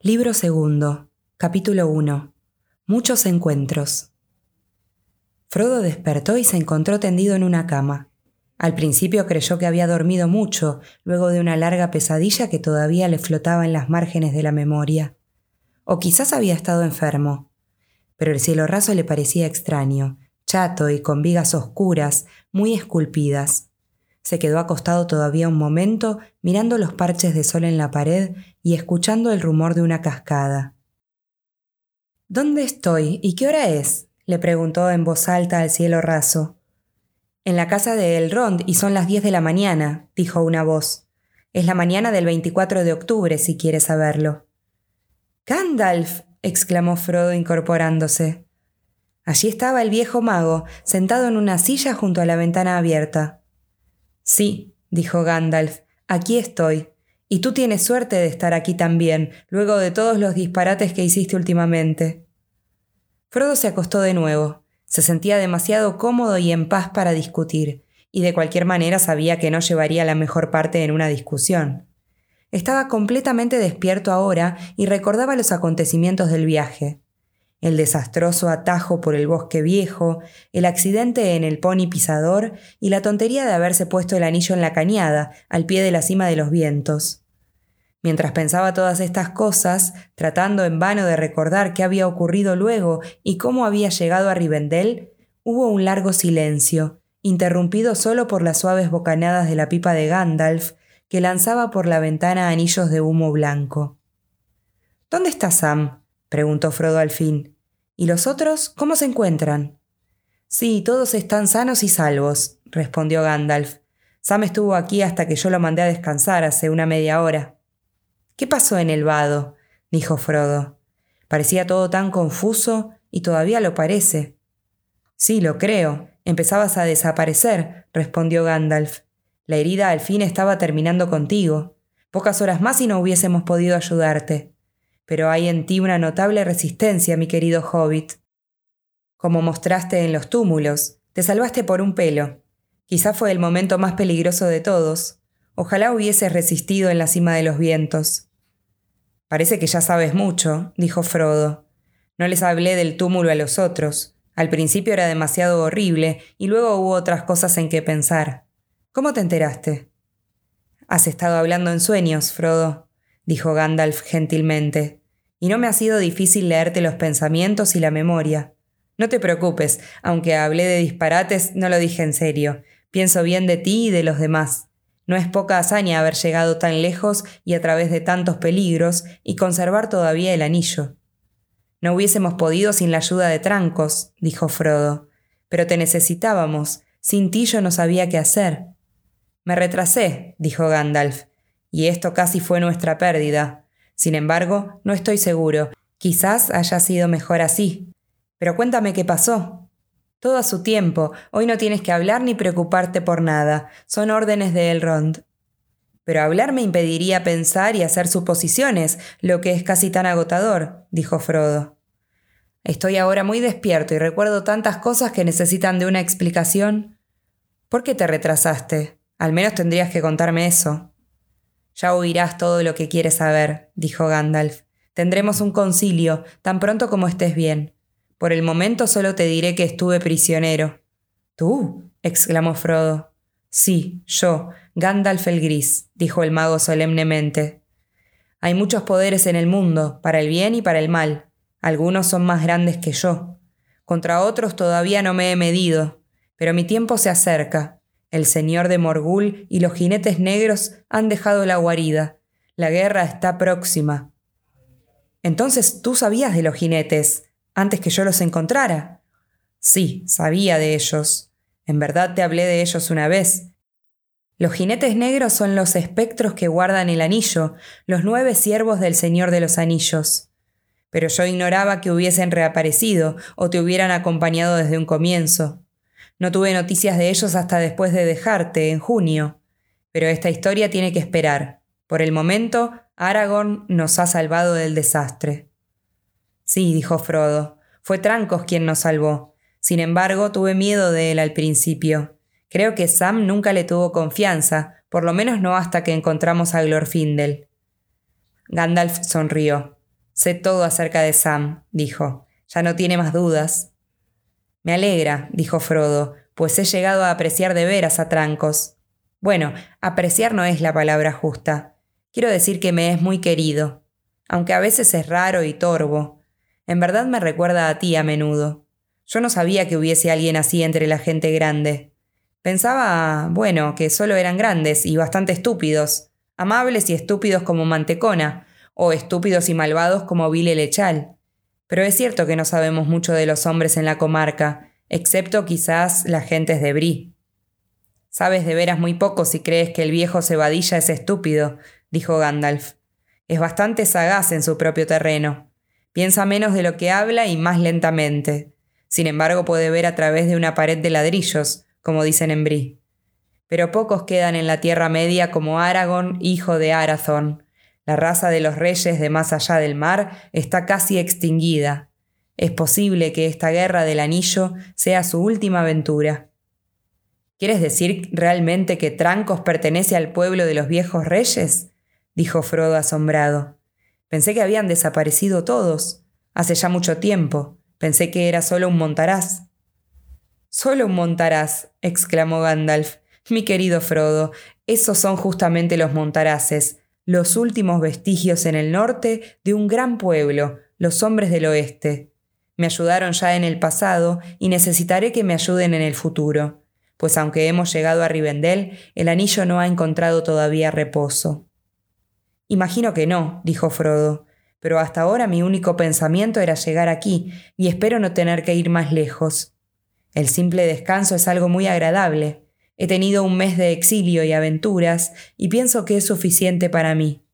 Libro segundo, capítulo 1. Muchos encuentros. Frodo despertó y se encontró tendido en una cama. Al principio creyó que había dormido mucho, luego de una larga pesadilla que todavía le flotaba en las márgenes de la memoria. O quizás había estado enfermo. Pero el cielo raso le parecía extraño, chato y con vigas oscuras, muy esculpidas. Se quedó acostado todavía un momento mirando los parches de sol en la pared y escuchando el rumor de una cascada. ¿Dónde estoy y qué hora es? le preguntó en voz alta al cielo raso. En la casa de Elrond y son las diez de la mañana, dijo una voz. Es la mañana del 24 de octubre, si quieres saberlo. Gandalf, exclamó Frodo incorporándose. Allí estaba el viejo mago, sentado en una silla junto a la ventana abierta. Sí, dijo Gandalf, aquí estoy. Y tú tienes suerte de estar aquí también, luego de todos los disparates que hiciste últimamente. Frodo se acostó de nuevo. Se sentía demasiado cómodo y en paz para discutir, y de cualquier manera sabía que no llevaría la mejor parte en una discusión. Estaba completamente despierto ahora y recordaba los acontecimientos del viaje el desastroso atajo por el bosque viejo, el accidente en el pony pisador y la tontería de haberse puesto el anillo en la cañada, al pie de la cima de los vientos. Mientras pensaba todas estas cosas, tratando en vano de recordar qué había ocurrido luego y cómo había llegado a Rivendell, hubo un largo silencio, interrumpido solo por las suaves bocanadas de la pipa de Gandalf, que lanzaba por la ventana anillos de humo blanco. ¿Dónde está Sam? Preguntó Frodo al fin. ¿Y los otros cómo se encuentran? Sí, todos están sanos y salvos, respondió Gandalf. Sam estuvo aquí hasta que yo lo mandé a descansar hace una media hora. ¿Qué pasó en el vado? dijo Frodo. Parecía todo tan confuso y todavía lo parece. Sí, lo creo. Empezabas a desaparecer, respondió Gandalf. La herida al fin estaba terminando contigo. Pocas horas más y no hubiésemos podido ayudarte pero hay en ti una notable resistencia, mi querido hobbit. Como mostraste en los túmulos, te salvaste por un pelo. Quizá fue el momento más peligroso de todos. Ojalá hubieses resistido en la cima de los vientos. Parece que ya sabes mucho, dijo Frodo. No les hablé del túmulo a los otros. Al principio era demasiado horrible y luego hubo otras cosas en que pensar. ¿Cómo te enteraste? Has estado hablando en sueños, Frodo, dijo Gandalf gentilmente y no me ha sido difícil leerte los pensamientos y la memoria. No te preocupes, aunque hablé de disparates, no lo dije en serio. Pienso bien de ti y de los demás. No es poca hazaña haber llegado tan lejos y a través de tantos peligros y conservar todavía el anillo. No hubiésemos podido sin la ayuda de Trancos, dijo Frodo. Pero te necesitábamos. Sin ti yo no sabía qué hacer. Me retrasé, dijo Gandalf, y esto casi fue nuestra pérdida. Sin embargo, no estoy seguro. Quizás haya sido mejor así. Pero cuéntame qué pasó. Todo a su tiempo. Hoy no tienes que hablar ni preocuparte por nada. Son órdenes de Elrond. Pero hablar me impediría pensar y hacer suposiciones, lo que es casi tan agotador, dijo Frodo. Estoy ahora muy despierto y recuerdo tantas cosas que necesitan de una explicación. ¿Por qué te retrasaste? Al menos tendrías que contarme eso. Ya oirás todo lo que quieres saber, dijo Gandalf. Tendremos un concilio, tan pronto como estés bien. Por el momento solo te diré que estuve prisionero. ¿Tú? exclamó Frodo. Sí, yo, Gandalf el Gris, dijo el mago solemnemente. Hay muchos poderes en el mundo, para el bien y para el mal. Algunos son más grandes que yo. Contra otros todavía no me he medido, pero mi tiempo se acerca, el señor de Morgul y los jinetes negros han dejado la guarida. La guerra está próxima. Entonces tú sabías de los jinetes, antes que yo los encontrara. Sí, sabía de ellos. En verdad te hablé de ellos una vez. Los jinetes negros son los espectros que guardan el anillo, los nueve siervos del Señor de los Anillos. Pero yo ignoraba que hubiesen reaparecido o te hubieran acompañado desde un comienzo. No tuve noticias de ellos hasta después de dejarte, en junio. Pero esta historia tiene que esperar. Por el momento, Aragorn nos ha salvado del desastre. Sí, dijo Frodo. Fue Trancos quien nos salvó. Sin embargo, tuve miedo de él al principio. Creo que Sam nunca le tuvo confianza, por lo menos no hasta que encontramos a Glorfindel. Gandalf sonrió. Sé todo acerca de Sam, dijo. Ya no tiene más dudas. Me alegra, dijo Frodo, pues he llegado a apreciar de veras a Trancos. Bueno, apreciar no es la palabra justa. Quiero decir que me es muy querido, aunque a veces es raro y torvo. En verdad me recuerda a ti a menudo. Yo no sabía que hubiese alguien así entre la gente grande. Pensaba, bueno, que solo eran grandes y bastante estúpidos, amables y estúpidos como Mantecona, o estúpidos y malvados como Vile Lechal. Pero es cierto que no sabemos mucho de los hombres en la comarca, excepto quizás las gentes de Brie. Sabes de veras muy poco si crees que el viejo Cebadilla es estúpido, dijo Gandalf. Es bastante sagaz en su propio terreno. Piensa menos de lo que habla y más lentamente. Sin embargo, puede ver a través de una pared de ladrillos, como dicen en Brie. Pero pocos quedan en la Tierra Media como Aragorn, hijo de Arathorn. La raza de los reyes de más allá del mar está casi extinguida. Es posible que esta guerra del anillo sea su última aventura. ¿Quieres decir realmente que Trancos pertenece al pueblo de los viejos reyes? dijo Frodo asombrado. Pensé que habían desaparecido todos. Hace ya mucho tiempo. Pensé que era solo un montaraz. Solo un montaraz, exclamó Gandalf. Mi querido Frodo, esos son justamente los montaraces, los últimos vestigios en el norte de un gran pueblo, los hombres del oeste. Me ayudaron ya en el pasado y necesitaré que me ayuden en el futuro, pues aunque hemos llegado a Rivendell, el anillo no ha encontrado todavía reposo. Imagino que no, dijo Frodo, pero hasta ahora mi único pensamiento era llegar aquí, y espero no tener que ir más lejos. El simple descanso es algo muy agradable. He tenido un mes de exilio y aventuras, y pienso que es suficiente para mí.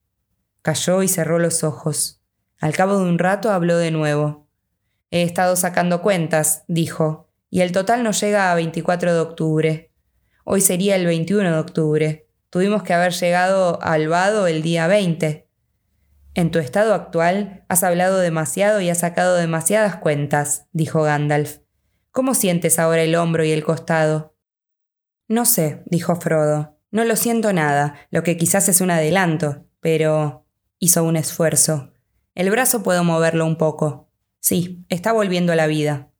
Cayó y cerró los ojos. Al cabo de un rato habló de nuevo. He estado sacando cuentas, dijo, y el total nos llega a 24 de octubre. Hoy sería el 21 de octubre. Tuvimos que haber llegado al vado el día 20. En tu estado actual has hablado demasiado y has sacado demasiadas cuentas, dijo Gandalf. ¿Cómo sientes ahora el hombro y el costado? No sé, dijo Frodo. No lo siento nada, lo que quizás es un adelanto, pero... hizo un esfuerzo. El brazo puedo moverlo un poco. Sí, está volviendo a la vida.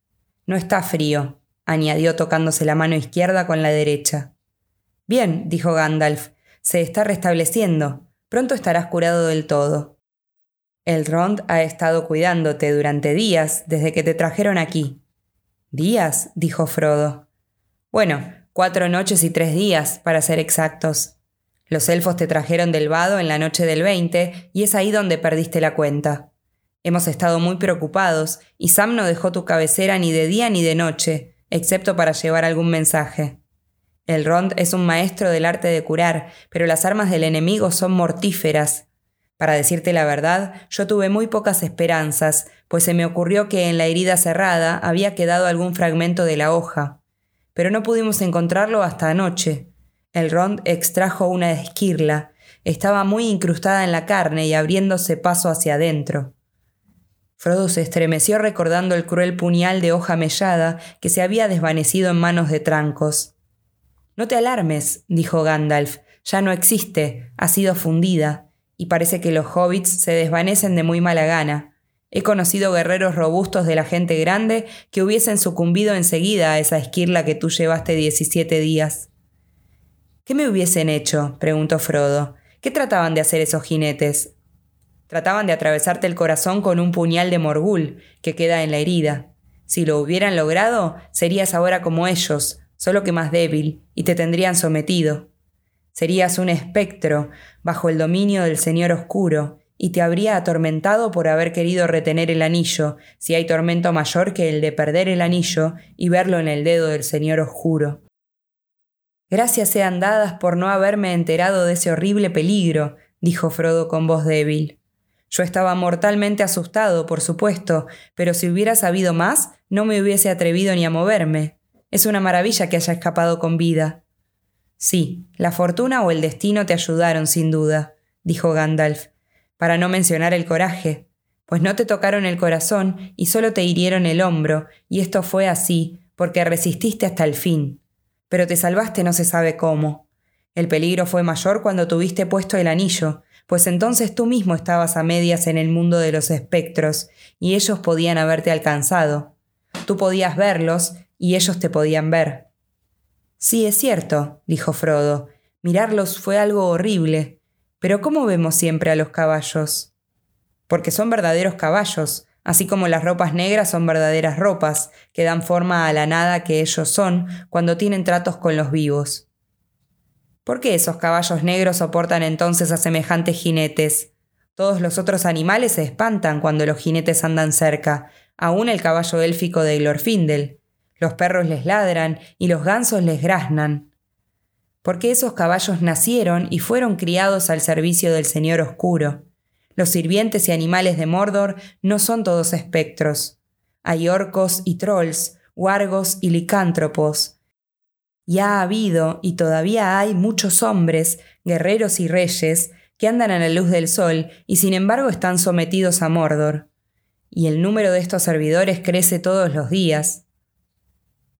No está frío, añadió tocándose la mano izquierda con la derecha. Bien, dijo Gandalf, se está restableciendo. Pronto estarás curado del todo. El Rond ha estado cuidándote durante días desde que te trajeron aquí. Días, dijo Frodo. Bueno, cuatro noches y tres días, para ser exactos. Los elfos te trajeron del vado en la noche del 20 y es ahí donde perdiste la cuenta. Hemos estado muy preocupados y Sam no dejó tu cabecera ni de día ni de noche, excepto para llevar algún mensaje. El Rond es un maestro del arte de curar, pero las armas del enemigo son mortíferas. Para decirte la verdad, yo tuve muy pocas esperanzas, pues se me ocurrió que en la herida cerrada había quedado algún fragmento de la hoja. Pero no pudimos encontrarlo hasta anoche. El Rond extrajo una esquirla. Estaba muy incrustada en la carne y abriéndose paso hacia adentro. Frodo se estremeció recordando el cruel puñal de hoja mellada que se había desvanecido en manos de trancos. No te alarmes, dijo Gandalf, ya no existe, ha sido fundida y parece que los hobbits se desvanecen de muy mala gana. He conocido guerreros robustos de la gente grande que hubiesen sucumbido enseguida a esa esquirla que tú llevaste diecisiete días. ¿Qué me hubiesen hecho? preguntó Frodo. ¿Qué trataban de hacer esos jinetes? Trataban de atravesarte el corazón con un puñal de morgul que queda en la herida. Si lo hubieran logrado, serías ahora como ellos, solo que más débil, y te tendrían sometido. Serías un espectro bajo el dominio del Señor Oscuro, y te habría atormentado por haber querido retener el anillo, si hay tormento mayor que el de perder el anillo y verlo en el dedo del Señor Oscuro. Gracias sean dadas por no haberme enterado de ese horrible peligro, dijo Frodo con voz débil. Yo estaba mortalmente asustado, por supuesto, pero si hubiera sabido más, no me hubiese atrevido ni a moverme. Es una maravilla que haya escapado con vida. Sí, la fortuna o el destino te ayudaron sin duda, dijo Gandalf, para no mencionar el coraje, pues no te tocaron el corazón y solo te hirieron el hombro, y esto fue así, porque resististe hasta el fin. Pero te salvaste no se sabe cómo. El peligro fue mayor cuando tuviste puesto el anillo, pues entonces tú mismo estabas a medias en el mundo de los espectros, y ellos podían haberte alcanzado. Tú podías verlos, y ellos te podían ver. Sí, es cierto, dijo Frodo. Mirarlos fue algo horrible. Pero ¿cómo vemos siempre a los caballos? Porque son verdaderos caballos, así como las ropas negras son verdaderas ropas, que dan forma a la nada que ellos son cuando tienen tratos con los vivos. ¿Por qué esos caballos negros soportan entonces a semejantes jinetes? Todos los otros animales se espantan cuando los jinetes andan cerca, aún el caballo élfico de Glorfindel. Los perros les ladran y los gansos les graznan. Porque esos caballos nacieron y fueron criados al servicio del Señor Oscuro. Los sirvientes y animales de Mordor no son todos espectros. Hay orcos y trolls, wargos y licántropos. Y ha habido y todavía hay muchos hombres, guerreros y reyes, que andan a la luz del sol y sin embargo están sometidos a Mordor. Y el número de estos servidores crece todos los días.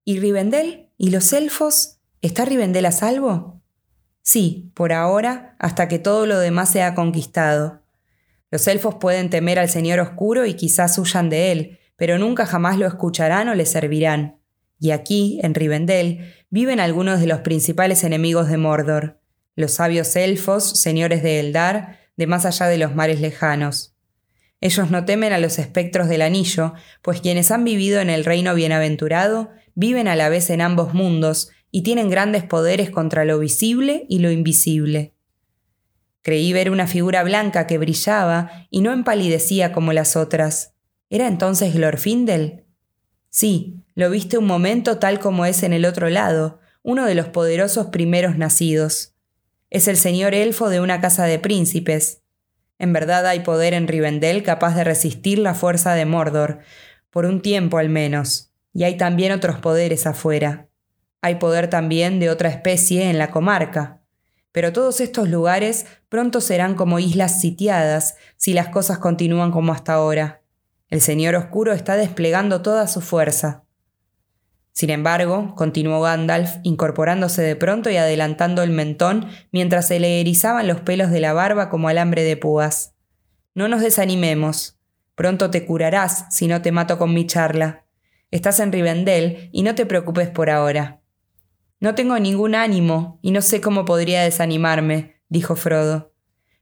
¿Y Rivendell? ¿Y los elfos? ¿Está Rivendell a salvo? Sí, por ahora, hasta que todo lo demás sea conquistado. Los elfos pueden temer al Señor Oscuro y quizás huyan de él, pero nunca jamás lo escucharán o le servirán. Y aquí, en Rivendell, viven algunos de los principales enemigos de Mordor, los sabios elfos, señores de Eldar, de más allá de los mares lejanos. Ellos no temen a los espectros del anillo, pues quienes han vivido en el reino bienaventurado viven a la vez en ambos mundos y tienen grandes poderes contra lo visible y lo invisible. Creí ver una figura blanca que brillaba y no empalidecía como las otras. ¿Era entonces Glorfindel? Sí, lo viste un momento tal como es en el otro lado, uno de los poderosos primeros nacidos. Es el señor elfo de una casa de príncipes. En verdad hay poder en Rivendell capaz de resistir la fuerza de Mordor, por un tiempo al menos, y hay también otros poderes afuera. Hay poder también de otra especie en la comarca. Pero todos estos lugares pronto serán como islas sitiadas si las cosas continúan como hasta ahora. El Señor Oscuro está desplegando toda su fuerza. Sin embargo, continuó Gandalf, incorporándose de pronto y adelantando el mentón mientras se le erizaban los pelos de la barba como alambre de púas. No nos desanimemos. Pronto te curarás si no te mato con mi charla. Estás en Rivendell y no te preocupes por ahora. No tengo ningún ánimo y no sé cómo podría desanimarme, dijo Frodo.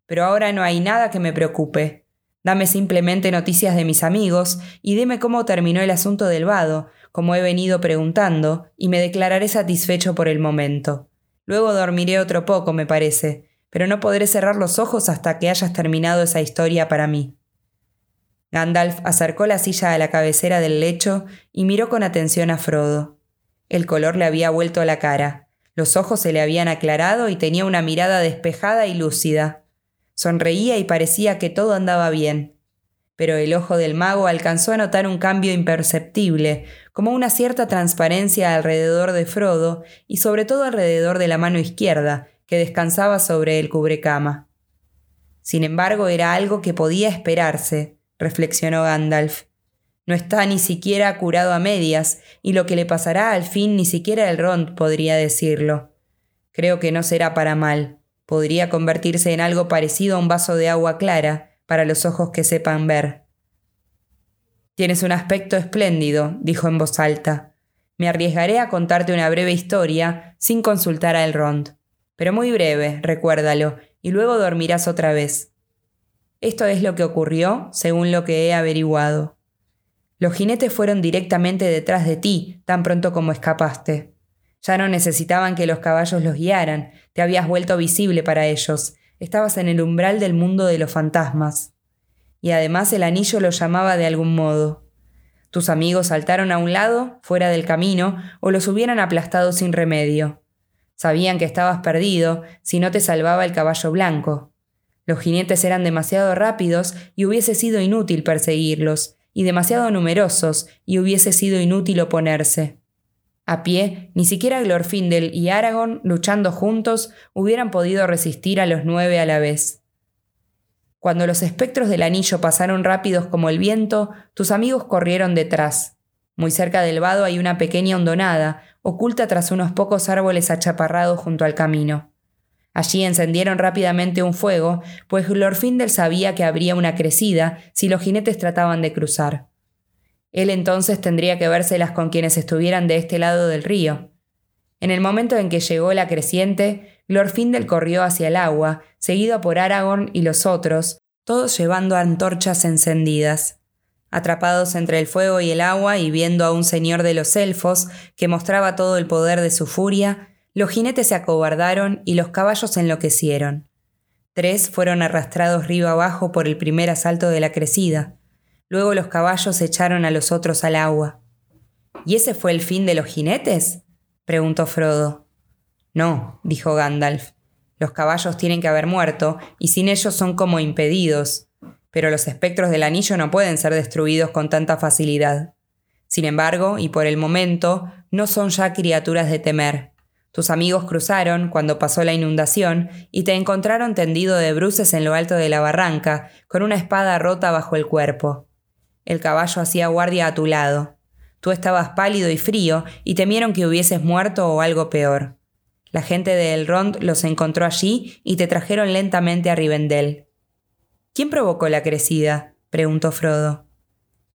Pero ahora no hay nada que me preocupe. Dame simplemente noticias de mis amigos y dime cómo terminó el asunto del vado, como he venido preguntando, y me declararé satisfecho por el momento. Luego dormiré otro poco, me parece, pero no podré cerrar los ojos hasta que hayas terminado esa historia para mí. Gandalf acercó la silla a la cabecera del lecho y miró con atención a Frodo. El color le había vuelto a la cara, los ojos se le habían aclarado y tenía una mirada despejada y lúcida. Sonreía y parecía que todo andaba bien. Pero el ojo del mago alcanzó a notar un cambio imperceptible, como una cierta transparencia alrededor de Frodo y sobre todo alrededor de la mano izquierda, que descansaba sobre el cubrecama. Sin embargo, era algo que podía esperarse, reflexionó Gandalf. No está ni siquiera curado a medias, y lo que le pasará al fin ni siquiera el Rond podría decirlo. Creo que no será para mal. Podría convertirse en algo parecido a un vaso de agua clara, para los ojos que sepan ver. Tienes un aspecto espléndido, dijo en voz alta. Me arriesgaré a contarte una breve historia sin consultar a Elrond. Pero muy breve, recuérdalo, y luego dormirás otra vez. Esto es lo que ocurrió, según lo que he averiguado. Los jinetes fueron directamente detrás de ti, tan pronto como escapaste. Ya no necesitaban que los caballos los guiaran, te habías vuelto visible para ellos, estabas en el umbral del mundo de los fantasmas. Y además el anillo lo llamaba de algún modo. Tus amigos saltaron a un lado, fuera del camino, o los hubieran aplastado sin remedio. Sabían que estabas perdido si no te salvaba el caballo blanco. Los jinetes eran demasiado rápidos y hubiese sido inútil perseguirlos, y demasiado numerosos, y hubiese sido inútil oponerse. A pie, ni siquiera Glorfindel y Aragorn, luchando juntos, hubieran podido resistir a los nueve a la vez. Cuando los espectros del anillo pasaron rápidos como el viento, tus amigos corrieron detrás. Muy cerca del vado hay una pequeña hondonada, oculta tras unos pocos árboles achaparrados junto al camino. Allí encendieron rápidamente un fuego, pues Glorfindel sabía que habría una crecida si los jinetes trataban de cruzar. Él entonces tendría que vérselas con quienes estuvieran de este lado del río. En el momento en que llegó la creciente, Glorfindel corrió hacia el agua, seguido por Aragorn y los otros, todos llevando antorchas encendidas. Atrapados entre el fuego y el agua y viendo a un señor de los elfos que mostraba todo el poder de su furia, los jinetes se acobardaron y los caballos enloquecieron. Tres fueron arrastrados río abajo por el primer asalto de la crecida. Luego los caballos echaron a los otros al agua. ¿Y ese fue el fin de los jinetes? preguntó Frodo. No, dijo Gandalf. Los caballos tienen que haber muerto, y sin ellos son como impedidos. Pero los espectros del anillo no pueden ser destruidos con tanta facilidad. Sin embargo, y por el momento, no son ya criaturas de temer. Tus amigos cruzaron cuando pasó la inundación y te encontraron tendido de bruces en lo alto de la barranca, con una espada rota bajo el cuerpo. El caballo hacía guardia a tu lado. Tú estabas pálido y frío y temieron que hubieses muerto o algo peor. La gente de Elrond los encontró allí y te trajeron lentamente a Rivendell. ¿Quién provocó la crecida? preguntó Frodo.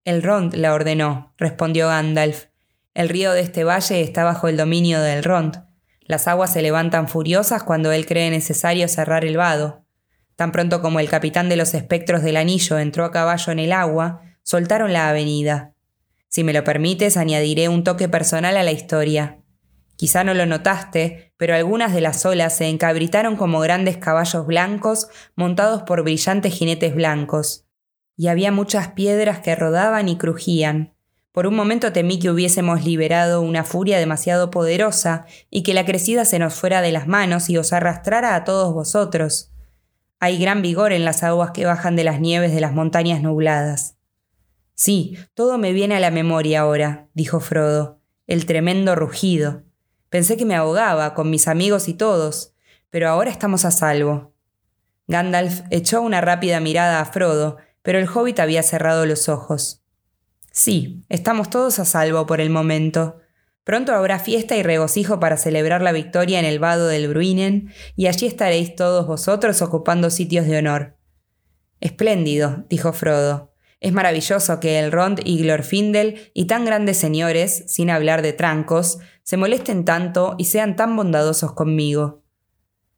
Elrond la ordenó, respondió Gandalf. El río de este valle está bajo el dominio de Elrond. Las aguas se levantan furiosas cuando él cree necesario cerrar el vado. Tan pronto como el capitán de los espectros del anillo entró a caballo en el agua, soltaron la avenida. Si me lo permites, añadiré un toque personal a la historia. Quizá no lo notaste, pero algunas de las olas se encabritaron como grandes caballos blancos montados por brillantes jinetes blancos. Y había muchas piedras que rodaban y crujían. Por un momento temí que hubiésemos liberado una furia demasiado poderosa y que la crecida se nos fuera de las manos y os arrastrara a todos vosotros. Hay gran vigor en las aguas que bajan de las nieves de las montañas nubladas. Sí, todo me viene a la memoria ahora, dijo Frodo, el tremendo rugido. Pensé que me ahogaba, con mis amigos y todos, pero ahora estamos a salvo. Gandalf echó una rápida mirada a Frodo, pero el hobbit había cerrado los ojos. Sí, estamos todos a salvo por el momento. Pronto habrá fiesta y regocijo para celebrar la victoria en el vado del Bruinen, y allí estaréis todos vosotros ocupando sitios de honor. Espléndido, dijo Frodo. Es maravilloso que el Rond y Glorfindel y tan grandes señores, sin hablar de trancos, se molesten tanto y sean tan bondadosos conmigo.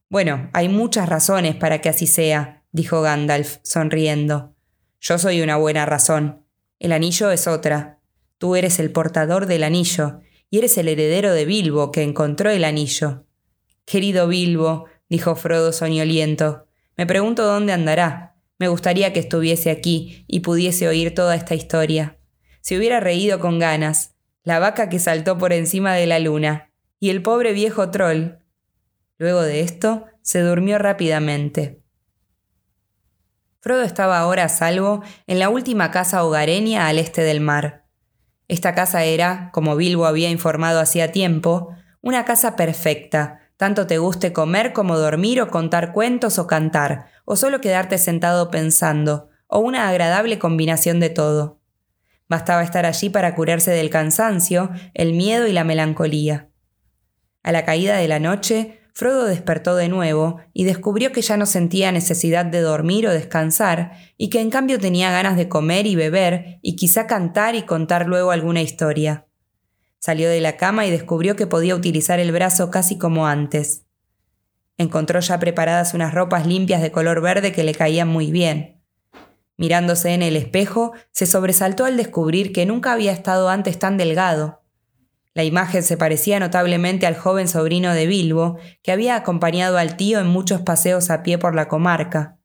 Bueno, hay muchas razones para que así sea, dijo Gandalf, sonriendo. Yo soy una buena razón. El anillo es otra. Tú eres el portador del anillo, y eres el heredero de Bilbo, que encontró el anillo. Querido Bilbo, dijo Frodo soñoliento, me pregunto dónde andará. Me gustaría que estuviese aquí y pudiese oír toda esta historia. Se hubiera reído con ganas. La vaca que saltó por encima de la luna. Y el pobre viejo troll. Luego de esto, se durmió rápidamente. Frodo estaba ahora a salvo en la última casa hogareña al este del mar. Esta casa era, como Bilbo había informado hacía tiempo, una casa perfecta, tanto te guste comer como dormir o contar cuentos o cantar, o solo quedarte sentado pensando, o una agradable combinación de todo. Bastaba estar allí para curarse del cansancio, el miedo y la melancolía. A la caída de la noche, Frodo despertó de nuevo y descubrió que ya no sentía necesidad de dormir o descansar, y que en cambio tenía ganas de comer y beber, y quizá cantar y contar luego alguna historia. Salió de la cama y descubrió que podía utilizar el brazo casi como antes. Encontró ya preparadas unas ropas limpias de color verde que le caían muy bien. Mirándose en el espejo, se sobresaltó al descubrir que nunca había estado antes tan delgado. La imagen se parecía notablemente al joven sobrino de Bilbo, que había acompañado al tío en muchos paseos a pie por la comarca,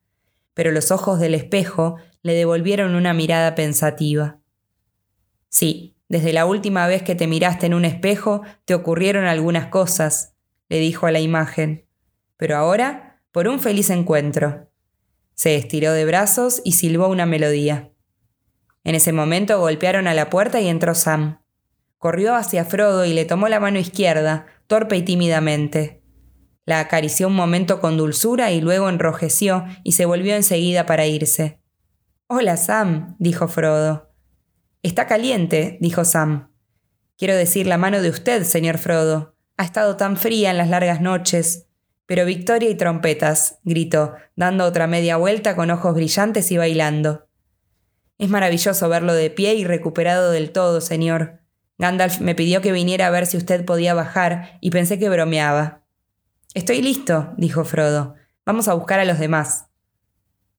pero los ojos del espejo le devolvieron una mirada pensativa. Sí, desde la última vez que te miraste en un espejo te ocurrieron algunas cosas, le dijo a la imagen, pero ahora por un feliz encuentro. Se estiró de brazos y silbó una melodía. En ese momento golpearon a la puerta y entró Sam. Corrió hacia Frodo y le tomó la mano izquierda, torpe y tímidamente. La acarició un momento con dulzura y luego enrojeció y se volvió enseguida para irse. Hola, Sam, dijo Frodo. Está caliente, dijo Sam. Quiero decir la mano de usted, señor Frodo. Ha estado tan fría en las largas noches. Pero victoria y trompetas, gritó, dando otra media vuelta con ojos brillantes y bailando. Es maravilloso verlo de pie y recuperado del todo, señor. Gandalf me pidió que viniera a ver si usted podía bajar y pensé que bromeaba. Estoy listo, dijo Frodo. Vamos a buscar a los demás.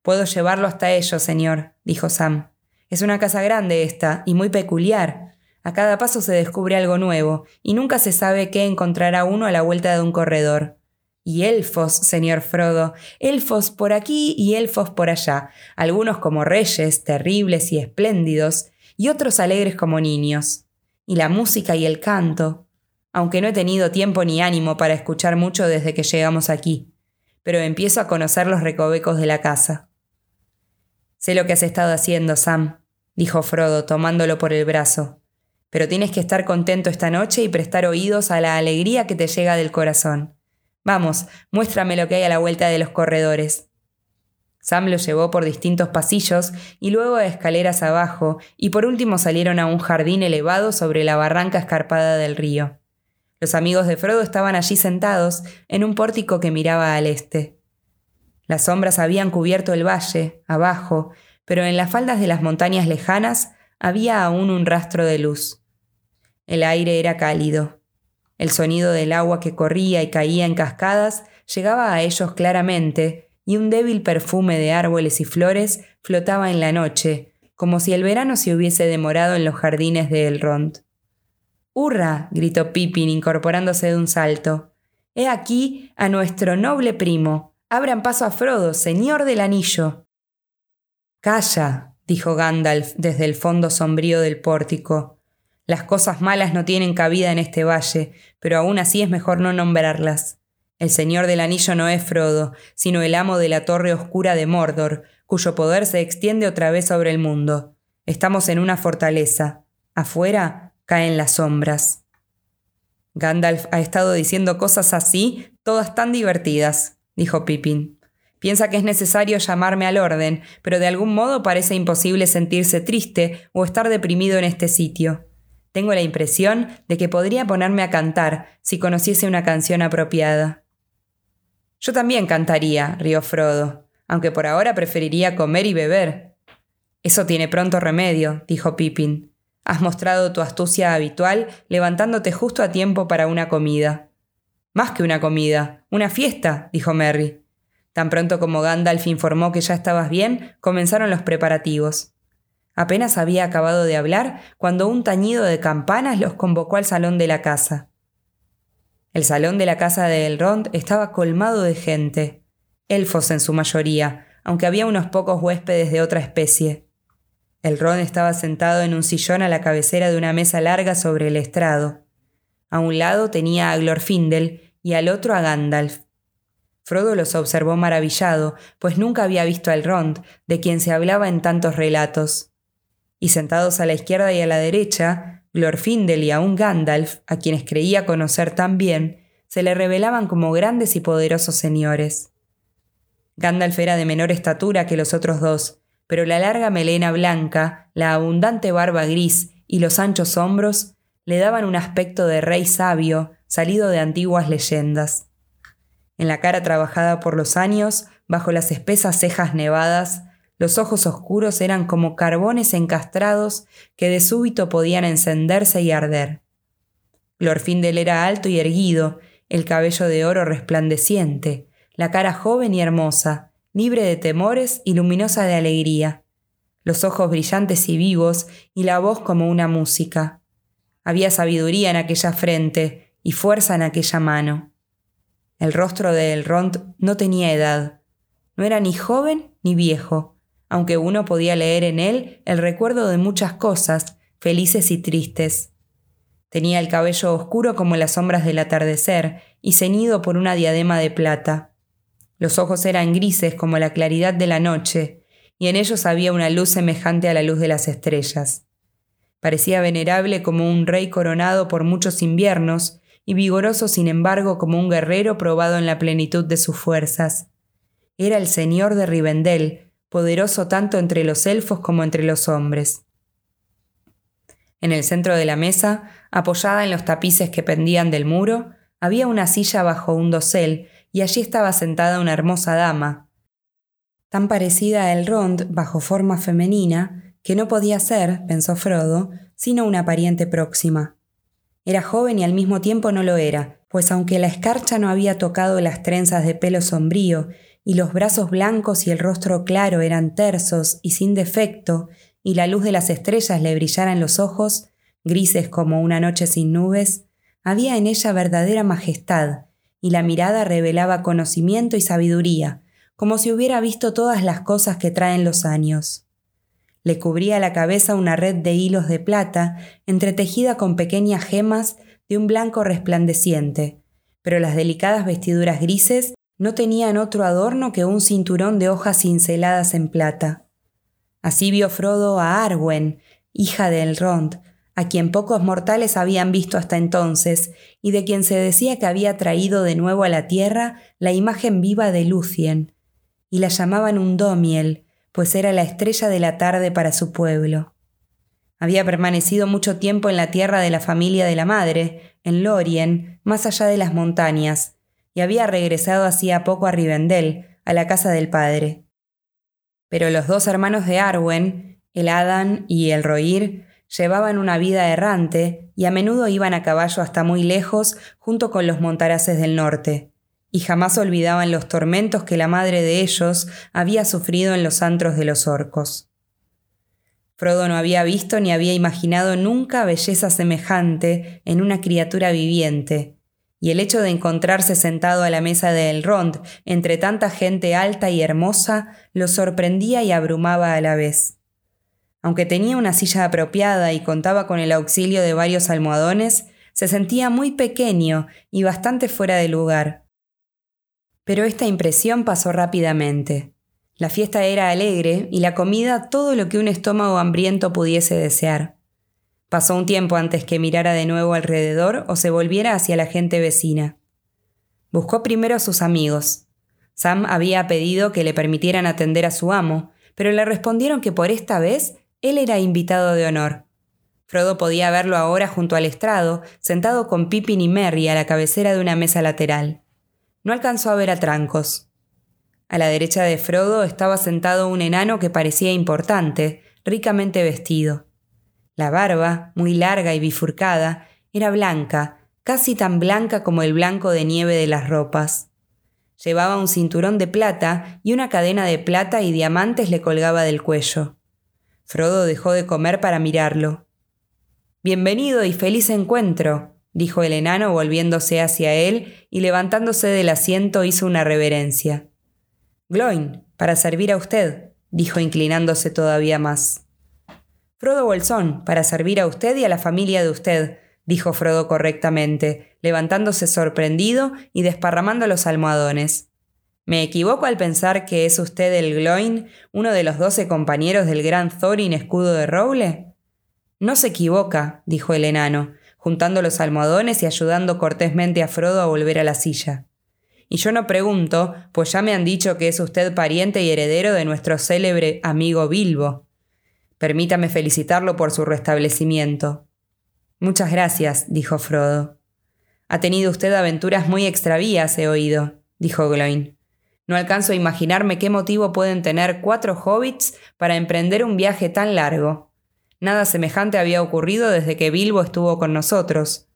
Puedo llevarlo hasta ellos, señor, dijo Sam. Es una casa grande esta y muy peculiar. A cada paso se descubre algo nuevo, y nunca se sabe qué encontrará uno a la vuelta de un corredor. Y elfos, señor Frodo, elfos por aquí y elfos por allá, algunos como reyes, terribles y espléndidos, y otros alegres como niños. Y la música y el canto, aunque no he tenido tiempo ni ánimo para escuchar mucho desde que llegamos aquí, pero empiezo a conocer los recovecos de la casa. Sé lo que has estado haciendo, Sam, dijo Frodo, tomándolo por el brazo, pero tienes que estar contento esta noche y prestar oídos a la alegría que te llega del corazón. Vamos, muéstrame lo que hay a la vuelta de los corredores. Sam lo llevó por distintos pasillos y luego a escaleras abajo, y por último salieron a un jardín elevado sobre la barranca escarpada del río. Los amigos de Frodo estaban allí sentados, en un pórtico que miraba al este. Las sombras habían cubierto el valle, abajo, pero en las faldas de las montañas lejanas había aún un rastro de luz. El aire era cálido. El sonido del agua que corría y caía en cascadas llegaba a ellos claramente, y un débil perfume de árboles y flores flotaba en la noche, como si el verano se hubiese demorado en los jardines de Elrond. ¡Hurra! gritó Pippin incorporándose de un salto. He aquí a nuestro noble primo. Abran paso a Frodo, señor del anillo. Calla, dijo Gandalf desde el fondo sombrío del pórtico. Las cosas malas no tienen cabida en este valle, pero aún así es mejor no nombrarlas. El Señor del Anillo no es Frodo, sino el amo de la Torre Oscura de Mordor, cuyo poder se extiende otra vez sobre el mundo. Estamos en una fortaleza. Afuera caen las sombras. Gandalf ha estado diciendo cosas así, todas tan divertidas, dijo Pippin. Piensa que es necesario llamarme al orden, pero de algún modo parece imposible sentirse triste o estar deprimido en este sitio. Tengo la impresión de que podría ponerme a cantar si conociese una canción apropiada. Yo también cantaría, rió Frodo, aunque por ahora preferiría comer y beber. Eso tiene pronto remedio, dijo Pippin. Has mostrado tu astucia habitual levantándote justo a tiempo para una comida. Más que una comida, una fiesta, dijo Merry. Tan pronto como Gandalf informó que ya estabas bien, comenzaron los preparativos. Apenas había acabado de hablar cuando un tañido de campanas los convocó al salón de la casa. El salón de la casa de Elrond estaba colmado de gente, elfos en su mayoría, aunque había unos pocos huéspedes de otra especie. Elrond estaba sentado en un sillón a la cabecera de una mesa larga sobre el estrado. A un lado tenía a Glorfindel y al otro a Gandalf. Frodo los observó maravillado, pues nunca había visto a Elrond, de quien se hablaba en tantos relatos y sentados a la izquierda y a la derecha, Glorfindel y aún Gandalf, a quienes creía conocer tan bien, se le revelaban como grandes y poderosos señores. Gandalf era de menor estatura que los otros dos, pero la larga melena blanca, la abundante barba gris y los anchos hombros le daban un aspecto de rey sabio salido de antiguas leyendas. En la cara trabajada por los años, bajo las espesas cejas nevadas, los ojos oscuros eran como carbones encastrados que de súbito podían encenderse y arder. Glorfindel era alto y erguido, el cabello de oro resplandeciente, la cara joven y hermosa, libre de temores y luminosa de alegría, los ojos brillantes y vivos y la voz como una música. Había sabiduría en aquella frente y fuerza en aquella mano. El rostro de Elrond no tenía edad, no era ni joven ni viejo, aunque uno podía leer en él el recuerdo de muchas cosas, felices y tristes. Tenía el cabello oscuro como las sombras del atardecer y ceñido por una diadema de plata. Los ojos eran grises como la claridad de la noche, y en ellos había una luz semejante a la luz de las estrellas. Parecía venerable como un rey coronado por muchos inviernos, y vigoroso sin embargo como un guerrero probado en la plenitud de sus fuerzas. Era el señor de Rivendell, poderoso tanto entre los elfos como entre los hombres. En el centro de la mesa, apoyada en los tapices que pendían del muro, había una silla bajo un dosel y allí estaba sentada una hermosa dama, tan parecida a Elrond bajo forma femenina, que no podía ser, pensó Frodo, sino una pariente próxima. Era joven y al mismo tiempo no lo era, pues aunque la escarcha no había tocado las trenzas de pelo sombrío y los brazos blancos y el rostro claro eran tersos y sin defecto, y la luz de las estrellas le brillara en los ojos, grises como una noche sin nubes, había en ella verdadera majestad, y la mirada revelaba conocimiento y sabiduría, como si hubiera visto todas las cosas que traen los años. Le cubría la cabeza una red de hilos de plata, entretejida con pequeñas gemas de un blanco resplandeciente, pero las delicadas vestiduras grises no tenían otro adorno que un cinturón de hojas cinceladas en plata. Así vio Frodo a Arwen, hija de Elrond, a quien pocos mortales habían visto hasta entonces, y de quien se decía que había traído de nuevo a la tierra la imagen viva de Lucien, y la llamaban un Domiel, pues era la estrella de la tarde para su pueblo. Había permanecido mucho tiempo en la tierra de la familia de la madre, en Lorien, más allá de las montañas, y había regresado hacía poco a Rivendell, a la casa del padre. Pero los dos hermanos de Arwen, el Adan y el Roir, llevaban una vida errante y a menudo iban a caballo hasta muy lejos junto con los montaraces del norte, y jamás olvidaban los tormentos que la madre de ellos había sufrido en los antros de los orcos. Frodo no había visto ni había imaginado nunca belleza semejante en una criatura viviente, y el hecho de encontrarse sentado a la mesa de Elrond entre tanta gente alta y hermosa lo sorprendía y abrumaba a la vez. Aunque tenía una silla apropiada y contaba con el auxilio de varios almohadones, se sentía muy pequeño y bastante fuera de lugar. Pero esta impresión pasó rápidamente. La fiesta era alegre y la comida todo lo que un estómago hambriento pudiese desear. Pasó un tiempo antes que mirara de nuevo alrededor o se volviera hacia la gente vecina. Buscó primero a sus amigos. Sam había pedido que le permitieran atender a su amo, pero le respondieron que por esta vez él era invitado de honor. Frodo podía verlo ahora junto al estrado, sentado con Pippin y Merry a la cabecera de una mesa lateral no alcanzó a ver a Trancos. A la derecha de Frodo estaba sentado un enano que parecía importante, ricamente vestido. La barba, muy larga y bifurcada, era blanca, casi tan blanca como el blanco de nieve de las ropas. Llevaba un cinturón de plata y una cadena de plata y diamantes le colgaba del cuello. Frodo dejó de comer para mirarlo. Bienvenido y feliz encuentro, dijo el enano volviéndose hacia él y levantándose del asiento hizo una reverencia. Gloin, para servir a usted, dijo inclinándose todavía más. Frodo Bolsón, para servir a usted y a la familia de usted, dijo Frodo correctamente, levantándose sorprendido y desparramando los almohadones. ¿Me equivoco al pensar que es usted el Gloin, uno de los doce compañeros del gran Thorin escudo de roble? No se equivoca, dijo el enano juntando los almohadones y ayudando cortésmente a Frodo a volver a la silla. Y yo no pregunto, pues ya me han dicho que es usted pariente y heredero de nuestro célebre amigo Bilbo. Permítame felicitarlo por su restablecimiento. Muchas gracias, dijo Frodo. Ha tenido usted aventuras muy extravías, he oído, dijo Gloin. No alcanzo a imaginarme qué motivo pueden tener cuatro hobbits para emprender un viaje tan largo. Nada semejante había ocurrido desde que Bilbo estuvo con nosotros.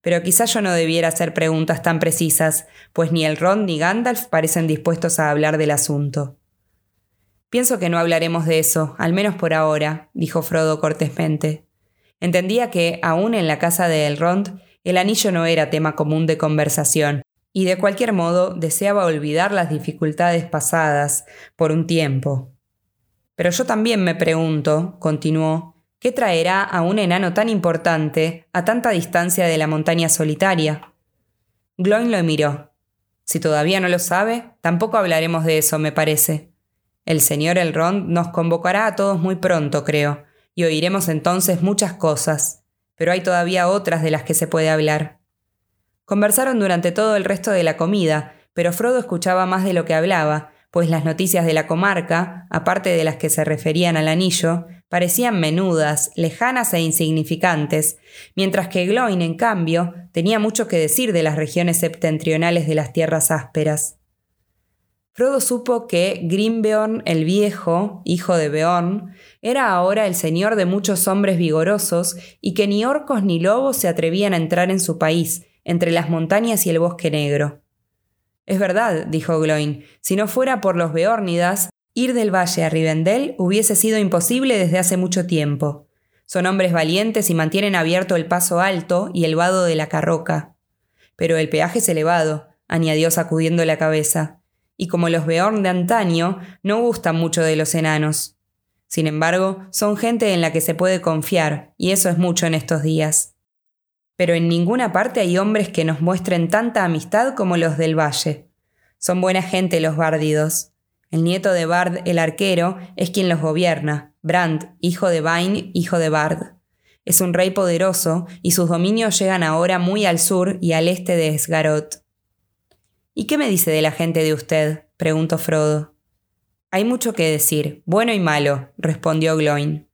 Pero quizá yo no debiera hacer preguntas tan precisas, pues ni el Ron ni Gandalf parecen dispuestos a hablar del asunto. Pienso que no hablaremos de eso, al menos por ahora, dijo Frodo cortésmente. Entendía que, aún en la casa de Elrond, el anillo no era tema común de conversación, y de cualquier modo deseaba olvidar las dificultades pasadas por un tiempo. Pero yo también me pregunto, continuó, ¿Qué traerá a un enano tan importante a tanta distancia de la montaña solitaria? Gloin lo miró. Si todavía no lo sabe, tampoco hablaremos de eso, me parece. El señor Elrond nos convocará a todos muy pronto, creo, y oiremos entonces muchas cosas, pero hay todavía otras de las que se puede hablar. Conversaron durante todo el resto de la comida, pero Frodo escuchaba más de lo que hablaba, pues las noticias de la comarca, aparte de las que se referían al anillo, parecían menudas, lejanas e insignificantes, mientras que Gloin, en cambio, tenía mucho que decir de las regiones septentrionales de las tierras ásperas. Frodo supo que Grimbeorn el Viejo, hijo de Beorn, era ahora el señor de muchos hombres vigorosos y que ni orcos ni lobos se atrevían a entrar en su país, entre las montañas y el bosque negro. Es verdad, dijo Gloin, si no fuera por los Beórnidas, ir del valle a Rivendell hubiese sido imposible desde hace mucho tiempo. Son hombres valientes y mantienen abierto el paso alto y el vado de la carroca. Pero el peaje es elevado, añadió sacudiendo la cabeza, y como los Beorn de antaño, no gustan mucho de los enanos. Sin embargo, son gente en la que se puede confiar, y eso es mucho en estos días pero en ninguna parte hay hombres que nos muestren tanta amistad como los del valle. Son buena gente los bárdidos. El nieto de Bard el arquero es quien los gobierna, Brand, hijo de Bain, hijo de Bard. Es un rey poderoso y sus dominios llegan ahora muy al sur y al este de Esgarot. ¿Y qué me dice de la gente de usted? preguntó Frodo. Hay mucho que decir, bueno y malo, respondió Gloin.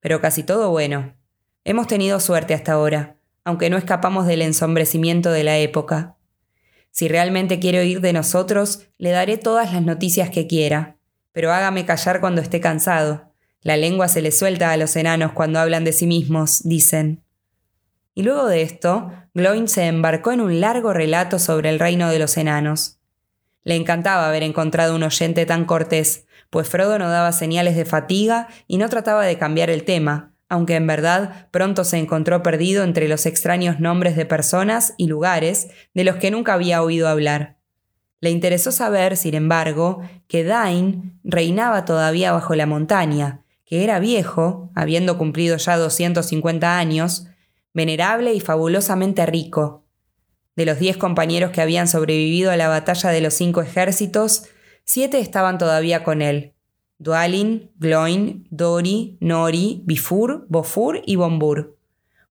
Pero casi todo bueno. Hemos tenido suerte hasta ahora aunque no escapamos del ensombrecimiento de la época. Si realmente quiere oír de nosotros, le daré todas las noticias que quiera, pero hágame callar cuando esté cansado. La lengua se le suelta a los enanos cuando hablan de sí mismos, dicen. Y luego de esto, Gloin se embarcó en un largo relato sobre el reino de los enanos. Le encantaba haber encontrado un oyente tan cortés, pues Frodo no daba señales de fatiga y no trataba de cambiar el tema, aunque en verdad pronto se encontró perdido entre los extraños nombres de personas y lugares de los que nunca había oído hablar. Le interesó saber, sin embargo, que Dain reinaba todavía bajo la montaña, que era viejo, habiendo cumplido ya 250 años, venerable y fabulosamente rico. De los diez compañeros que habían sobrevivido a la batalla de los cinco ejércitos, siete estaban todavía con él, Dualin, Gloin, Dori, Nori, Bifur, Bofur y Bombur.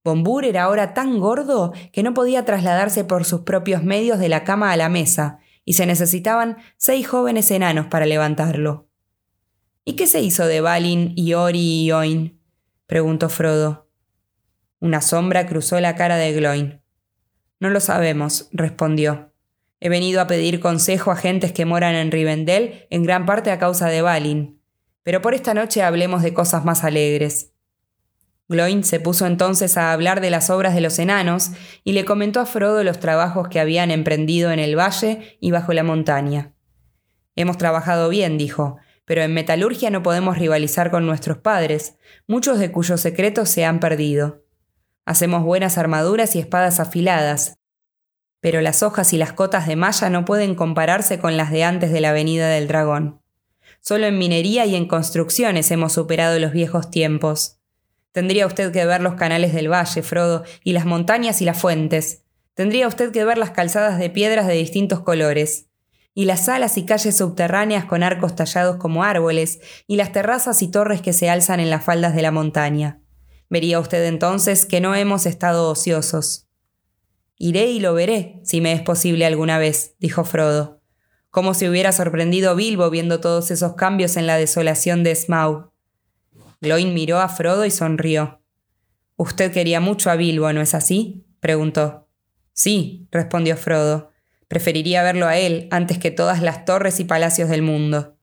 Bombur era ahora tan gordo que no podía trasladarse por sus propios medios de la cama a la mesa, y se necesitaban seis jóvenes enanos para levantarlo. ¿Y qué se hizo de Balin, Iori y Oin? preguntó Frodo. Una sombra cruzó la cara de Gloin. No lo sabemos, respondió. He venido a pedir consejo a gentes que moran en Rivendell, en gran parte a causa de Balin. Pero por esta noche hablemos de cosas más alegres. Gloin se puso entonces a hablar de las obras de los enanos y le comentó a Frodo los trabajos que habían emprendido en el valle y bajo la montaña. Hemos trabajado bien, dijo, pero en metalurgia no podemos rivalizar con nuestros padres, muchos de cuyos secretos se han perdido. Hacemos buenas armaduras y espadas afiladas, pero las hojas y las cotas de malla no pueden compararse con las de antes de la venida del dragón. Solo en minería y en construcciones hemos superado los viejos tiempos. Tendría usted que ver los canales del valle, Frodo, y las montañas y las fuentes. Tendría usted que ver las calzadas de piedras de distintos colores, y las salas y calles subterráneas con arcos tallados como árboles, y las terrazas y torres que se alzan en las faldas de la montaña. Vería usted entonces que no hemos estado ociosos. Iré y lo veré, si me es posible alguna vez, dijo Frodo. Como si hubiera sorprendido Bilbo viendo todos esos cambios en la desolación de Smaug. Gloin miró a Frodo y sonrió. Usted quería mucho a Bilbo, ¿no es así? preguntó. Sí, respondió Frodo. Preferiría verlo a él antes que todas las torres y palacios del mundo.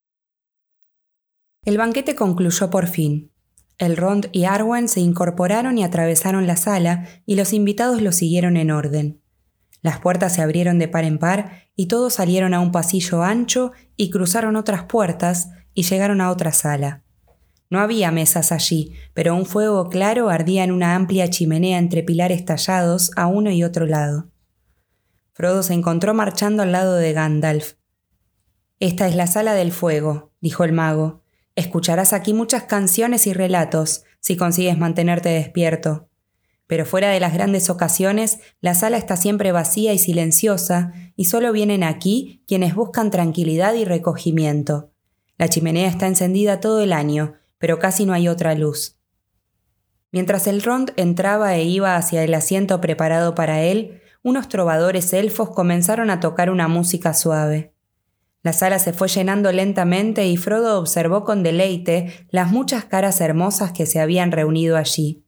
El banquete concluyó por fin. El Rond y Arwen se incorporaron y atravesaron la sala, y los invitados lo siguieron en orden. Las puertas se abrieron de par en par, y todos salieron a un pasillo ancho y cruzaron otras puertas y llegaron a otra sala. No había mesas allí, pero un fuego claro ardía en una amplia chimenea entre pilares tallados a uno y otro lado. Frodo se encontró marchando al lado de Gandalf. Esta es la sala del fuego, dijo el mago. Escucharás aquí muchas canciones y relatos si consigues mantenerte despierto. Pero fuera de las grandes ocasiones, la sala está siempre vacía y silenciosa, y solo vienen aquí quienes buscan tranquilidad y recogimiento. La chimenea está encendida todo el año, pero casi no hay otra luz. Mientras el rond entraba e iba hacia el asiento preparado para él, unos trovadores elfos comenzaron a tocar una música suave. La sala se fue llenando lentamente y Frodo observó con deleite las muchas caras hermosas que se habían reunido allí.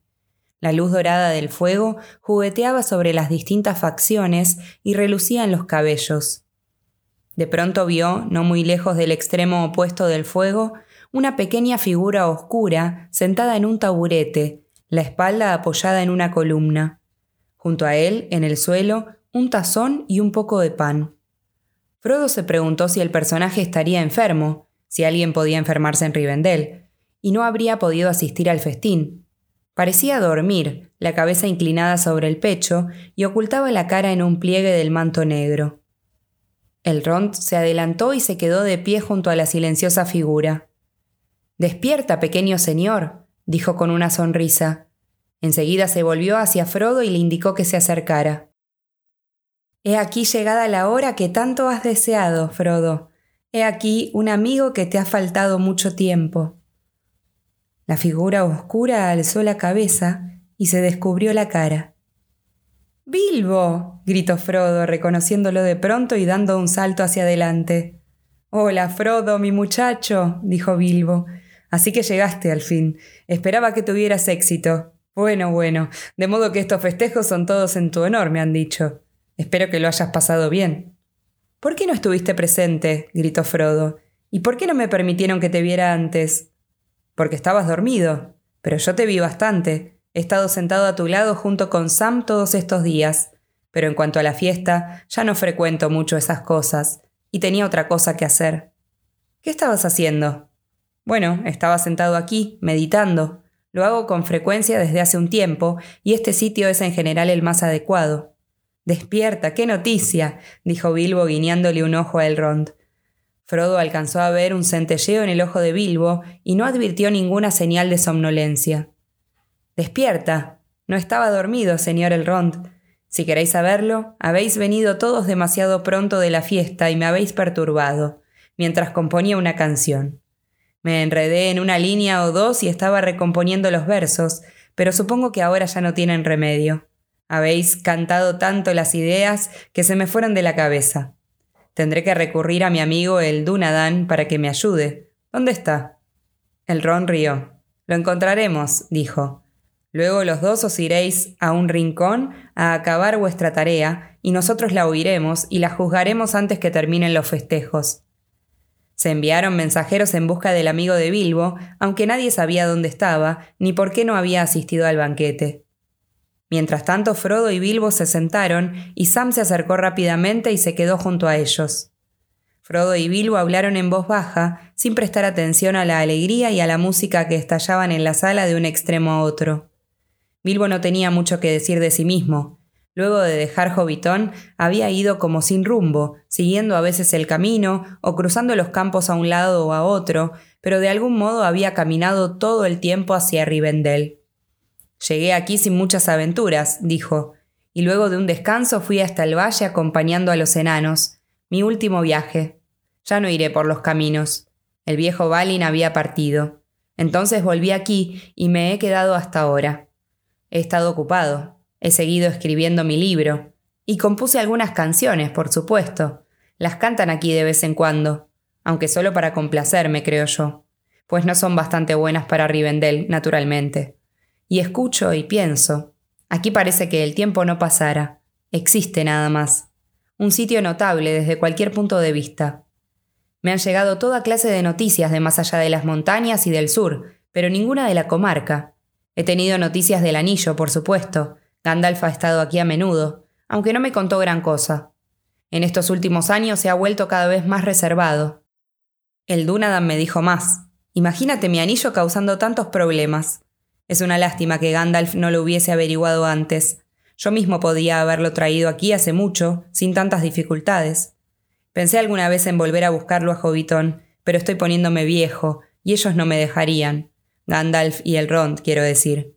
La luz dorada del fuego jugueteaba sobre las distintas facciones y relucía en los cabellos. De pronto vio, no muy lejos del extremo opuesto del fuego, una pequeña figura oscura sentada en un taburete, la espalda apoyada en una columna. Junto a él, en el suelo, un tazón y un poco de pan. Frodo se preguntó si el personaje estaría enfermo, si alguien podía enfermarse en Rivendell, y no habría podido asistir al festín. Parecía dormir, la cabeza inclinada sobre el pecho, y ocultaba la cara en un pliegue del manto negro. El Rond se adelantó y se quedó de pie junto a la silenciosa figura. Despierta, pequeño señor, dijo con una sonrisa. Enseguida se volvió hacia Frodo y le indicó que se acercara. He aquí llegada la hora que tanto has deseado, Frodo. He aquí un amigo que te ha faltado mucho tiempo. La figura oscura alzó la cabeza y se descubrió la cara. Bilbo. gritó Frodo, reconociéndolo de pronto y dando un salto hacia adelante. Hola, Frodo, mi muchacho, dijo Bilbo. Así que llegaste al fin. Esperaba que tuvieras éxito. Bueno, bueno, de modo que estos festejos son todos en tu honor, me han dicho. Espero que lo hayas pasado bien. ¿Por qué no estuviste presente? gritó Frodo. ¿Y por qué no me permitieron que te viera antes? Porque estabas dormido. Pero yo te vi bastante. He estado sentado a tu lado junto con Sam todos estos días. Pero en cuanto a la fiesta, ya no frecuento mucho esas cosas. Y tenía otra cosa que hacer. ¿Qué estabas haciendo? Bueno, estaba sentado aquí, meditando. Lo hago con frecuencia desde hace un tiempo, y este sitio es en general el más adecuado. Despierta, qué noticia, dijo Bilbo guiñándole un ojo a Elrond. Frodo alcanzó a ver un centelleo en el ojo de Bilbo y no advirtió ninguna señal de somnolencia. Despierta. No estaba dormido, señor Elrond. Si queréis saberlo, habéis venido todos demasiado pronto de la fiesta y me habéis perturbado, mientras componía una canción. Me enredé en una línea o dos y estaba recomponiendo los versos, pero supongo que ahora ya no tienen remedio. Habéis cantado tanto las ideas que se me fueron de la cabeza. Tendré que recurrir a mi amigo el Dunadan para que me ayude. ¿Dónde está? El Ron rió. Lo encontraremos, dijo. Luego los dos os iréis a un rincón a acabar vuestra tarea, y nosotros la oiremos y la juzgaremos antes que terminen los festejos. Se enviaron mensajeros en busca del amigo de Bilbo, aunque nadie sabía dónde estaba, ni por qué no había asistido al banquete. Mientras tanto, Frodo y Bilbo se sentaron y Sam se acercó rápidamente y se quedó junto a ellos. Frodo y Bilbo hablaron en voz baja, sin prestar atención a la alegría y a la música que estallaban en la sala de un extremo a otro. Bilbo no tenía mucho que decir de sí mismo. Luego de dejar Hobbiton, había ido como sin rumbo, siguiendo a veces el camino o cruzando los campos a un lado o a otro, pero de algún modo había caminado todo el tiempo hacia Rivendell. Llegué aquí sin muchas aventuras, dijo, y luego de un descanso fui hasta el valle acompañando a los enanos. Mi último viaje. Ya no iré por los caminos. El viejo Balin había partido. Entonces volví aquí y me he quedado hasta ahora. He estado ocupado. He seguido escribiendo mi libro. Y compuse algunas canciones, por supuesto. Las cantan aquí de vez en cuando. Aunque solo para complacerme, creo yo. Pues no son bastante buenas para Rivendell, naturalmente y escucho y pienso. Aquí parece que el tiempo no pasara. Existe nada más. Un sitio notable desde cualquier punto de vista. Me han llegado toda clase de noticias de más allá de las montañas y del sur, pero ninguna de la comarca. He tenido noticias del anillo, por supuesto. Gandalf ha estado aquí a menudo, aunque no me contó gran cosa. En estos últimos años se ha vuelto cada vez más reservado. El Dunadan me dijo más. Imagínate mi anillo causando tantos problemas. Es una lástima que Gandalf no lo hubiese averiguado antes. Yo mismo podía haberlo traído aquí hace mucho, sin tantas dificultades. Pensé alguna vez en volver a buscarlo a Hobbiton, pero estoy poniéndome viejo, y ellos no me dejarían. Gandalf y el Rond, quiero decir.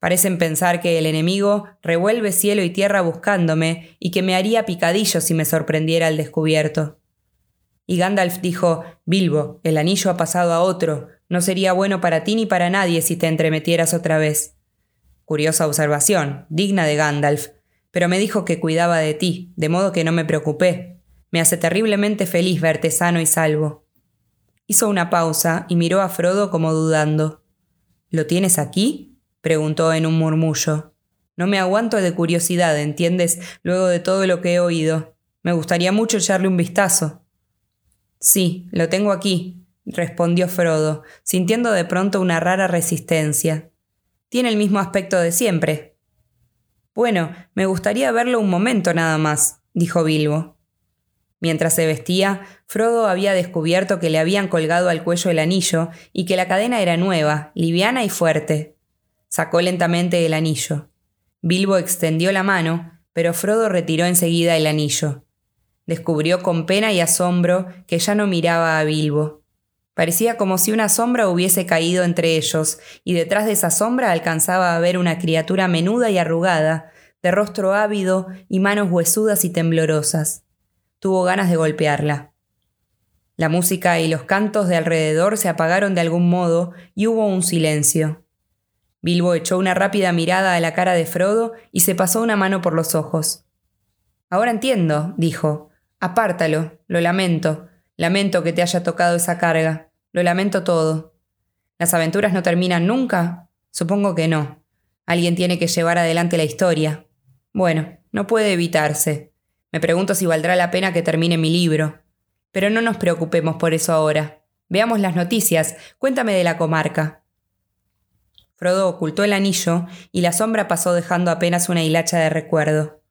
Parecen pensar que el enemigo revuelve cielo y tierra buscándome y que me haría picadillo si me sorprendiera al descubierto. Y Gandalf dijo, Bilbo, el anillo ha pasado a otro, no sería bueno para ti ni para nadie si te entremetieras otra vez. Curiosa observación, digna de Gandalf, pero me dijo que cuidaba de ti, de modo que no me preocupé. Me hace terriblemente feliz verte sano y salvo. Hizo una pausa y miró a Frodo como dudando. ¿Lo tienes aquí? preguntó en un murmullo. No me aguanto de curiosidad, ¿entiendes? Luego de todo lo que he oído. Me gustaría mucho echarle un vistazo. Sí, lo tengo aquí, respondió Frodo, sintiendo de pronto una rara resistencia. Tiene el mismo aspecto de siempre. Bueno, me gustaría verlo un momento nada más, dijo Bilbo. Mientras se vestía, Frodo había descubierto que le habían colgado al cuello el anillo y que la cadena era nueva, liviana y fuerte. Sacó lentamente el anillo. Bilbo extendió la mano, pero Frodo retiró enseguida el anillo. Descubrió con pena y asombro que ya no miraba a Bilbo. Parecía como si una sombra hubiese caído entre ellos, y detrás de esa sombra alcanzaba a ver una criatura menuda y arrugada, de rostro ávido y manos huesudas y temblorosas. Tuvo ganas de golpearla. La música y los cantos de alrededor se apagaron de algún modo y hubo un silencio. Bilbo echó una rápida mirada a la cara de Frodo y se pasó una mano por los ojos. Ahora entiendo, dijo. Apártalo, lo lamento. Lamento que te haya tocado esa carga. Lo lamento todo. ¿Las aventuras no terminan nunca? Supongo que no. Alguien tiene que llevar adelante la historia. Bueno, no puede evitarse. Me pregunto si valdrá la pena que termine mi libro. Pero no nos preocupemos por eso ahora. Veamos las noticias. Cuéntame de la comarca. Frodo ocultó el anillo y la sombra pasó dejando apenas una hilacha de recuerdo.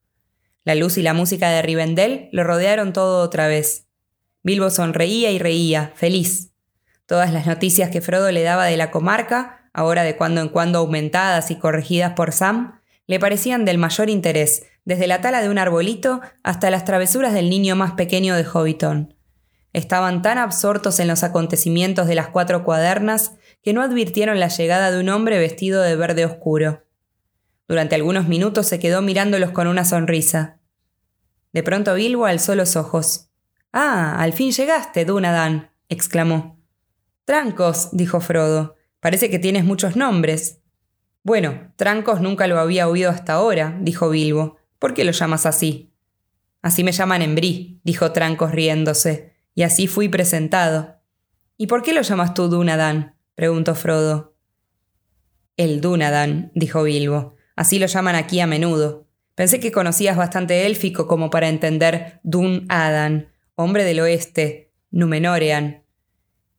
La luz y la música de Rivendell lo rodearon todo otra vez. Bilbo sonreía y reía, feliz. Todas las noticias que Frodo le daba de la comarca, ahora de cuando en cuando aumentadas y corregidas por Sam, le parecían del mayor interés, desde la tala de un arbolito hasta las travesuras del niño más pequeño de Hobbiton. Estaban tan absortos en los acontecimientos de las cuatro cuadernas que no advirtieron la llegada de un hombre vestido de verde oscuro. Durante algunos minutos se quedó mirándolos con una sonrisa. De pronto Bilbo alzó los ojos. Ah, al fin llegaste, Dunadan, exclamó. Trancos, dijo Frodo. Parece que tienes muchos nombres. Bueno, Trancos nunca lo había oído hasta ahora, dijo Bilbo. ¿Por qué lo llamas así? Así me llaman en Brí, dijo Trancos riéndose, y así fui presentado. ¿Y por qué lo llamas tú Dunadan? preguntó Frodo. El Dunadan, dijo Bilbo. Así lo llaman aquí a menudo. Pensé que conocías bastante élfico como para entender Dun Adan, hombre del oeste, Numenorean.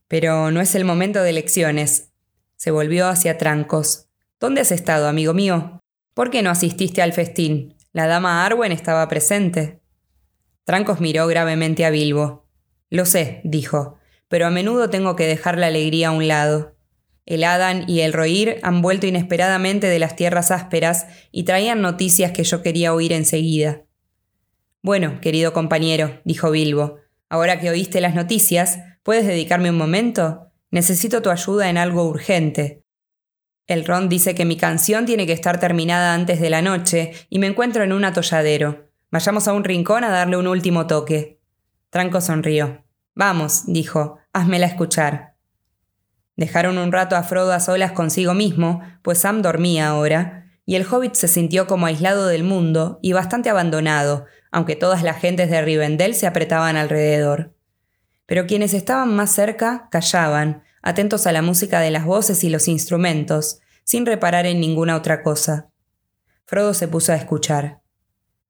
Pero no es el momento de lecciones. Se volvió hacia Trancos. ¿Dónde has estado, amigo mío? ¿Por qué no asististe al festín? La dama Arwen estaba presente. Trancos miró gravemente a Bilbo. Lo sé, dijo, pero a menudo tengo que dejar la alegría a un lado. El Adán y el Roir han vuelto inesperadamente de las tierras ásperas y traían noticias que yo quería oír enseguida. Bueno, querido compañero, dijo Bilbo, ahora que oíste las noticias, ¿puedes dedicarme un momento? Necesito tu ayuda en algo urgente. El Ron dice que mi canción tiene que estar terminada antes de la noche y me encuentro en un atolladero. Vayamos a un rincón a darle un último toque. Tranco sonrió. Vamos, dijo, házmela escuchar. Dejaron un rato a Frodo a solas consigo mismo, pues Sam dormía ahora, y el hobbit se sintió como aislado del mundo y bastante abandonado, aunque todas las gentes de Rivendell se apretaban alrededor. Pero quienes estaban más cerca callaban, atentos a la música de las voces y los instrumentos, sin reparar en ninguna otra cosa. Frodo se puso a escuchar.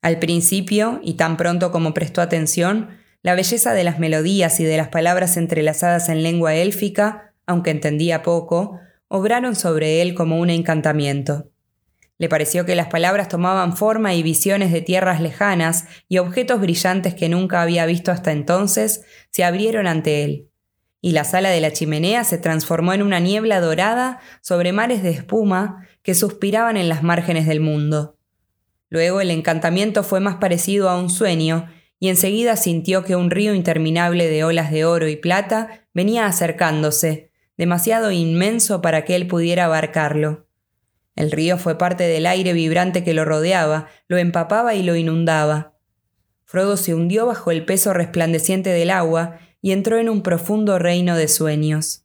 Al principio, y tan pronto como prestó atención, la belleza de las melodías y de las palabras entrelazadas en lengua élfica aunque entendía poco, obraron sobre él como un encantamiento. Le pareció que las palabras tomaban forma y visiones de tierras lejanas y objetos brillantes que nunca había visto hasta entonces se abrieron ante él, y la sala de la chimenea se transformó en una niebla dorada sobre mares de espuma que suspiraban en las márgenes del mundo. Luego el encantamiento fue más parecido a un sueño, y enseguida sintió que un río interminable de olas de oro y plata venía acercándose, demasiado inmenso para que él pudiera abarcarlo. El río fue parte del aire vibrante que lo rodeaba, lo empapaba y lo inundaba. Frodo se hundió bajo el peso resplandeciente del agua y entró en un profundo reino de sueños.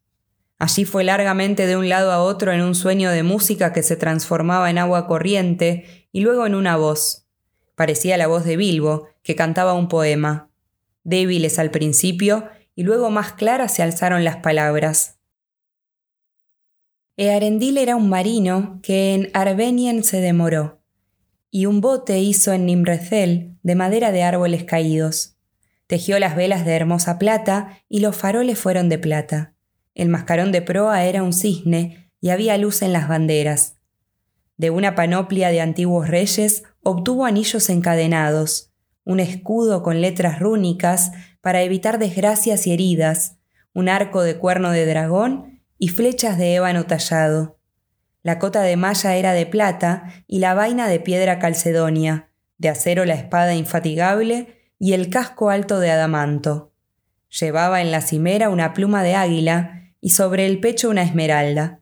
Allí fue largamente de un lado a otro en un sueño de música que se transformaba en agua corriente y luego en una voz. Parecía la voz de Bilbo, que cantaba un poema. débiles al principio, y luego más claras se alzaron las palabras. Earendil era un marino que en Arbenien se demoró, y un bote hizo en Nimrecel de madera de árboles caídos. Tejió las velas de hermosa plata y los faroles fueron de plata. El mascarón de proa era un cisne y había luz en las banderas. De una panoplia de antiguos reyes obtuvo anillos encadenados, un escudo con letras rúnicas para evitar desgracias y heridas, un arco de cuerno de dragón y flechas de ébano tallado. La cota de malla era de plata y la vaina de piedra calcedonia, de acero la espada infatigable y el casco alto de adamanto. Llevaba en la cimera una pluma de águila y sobre el pecho una esmeralda.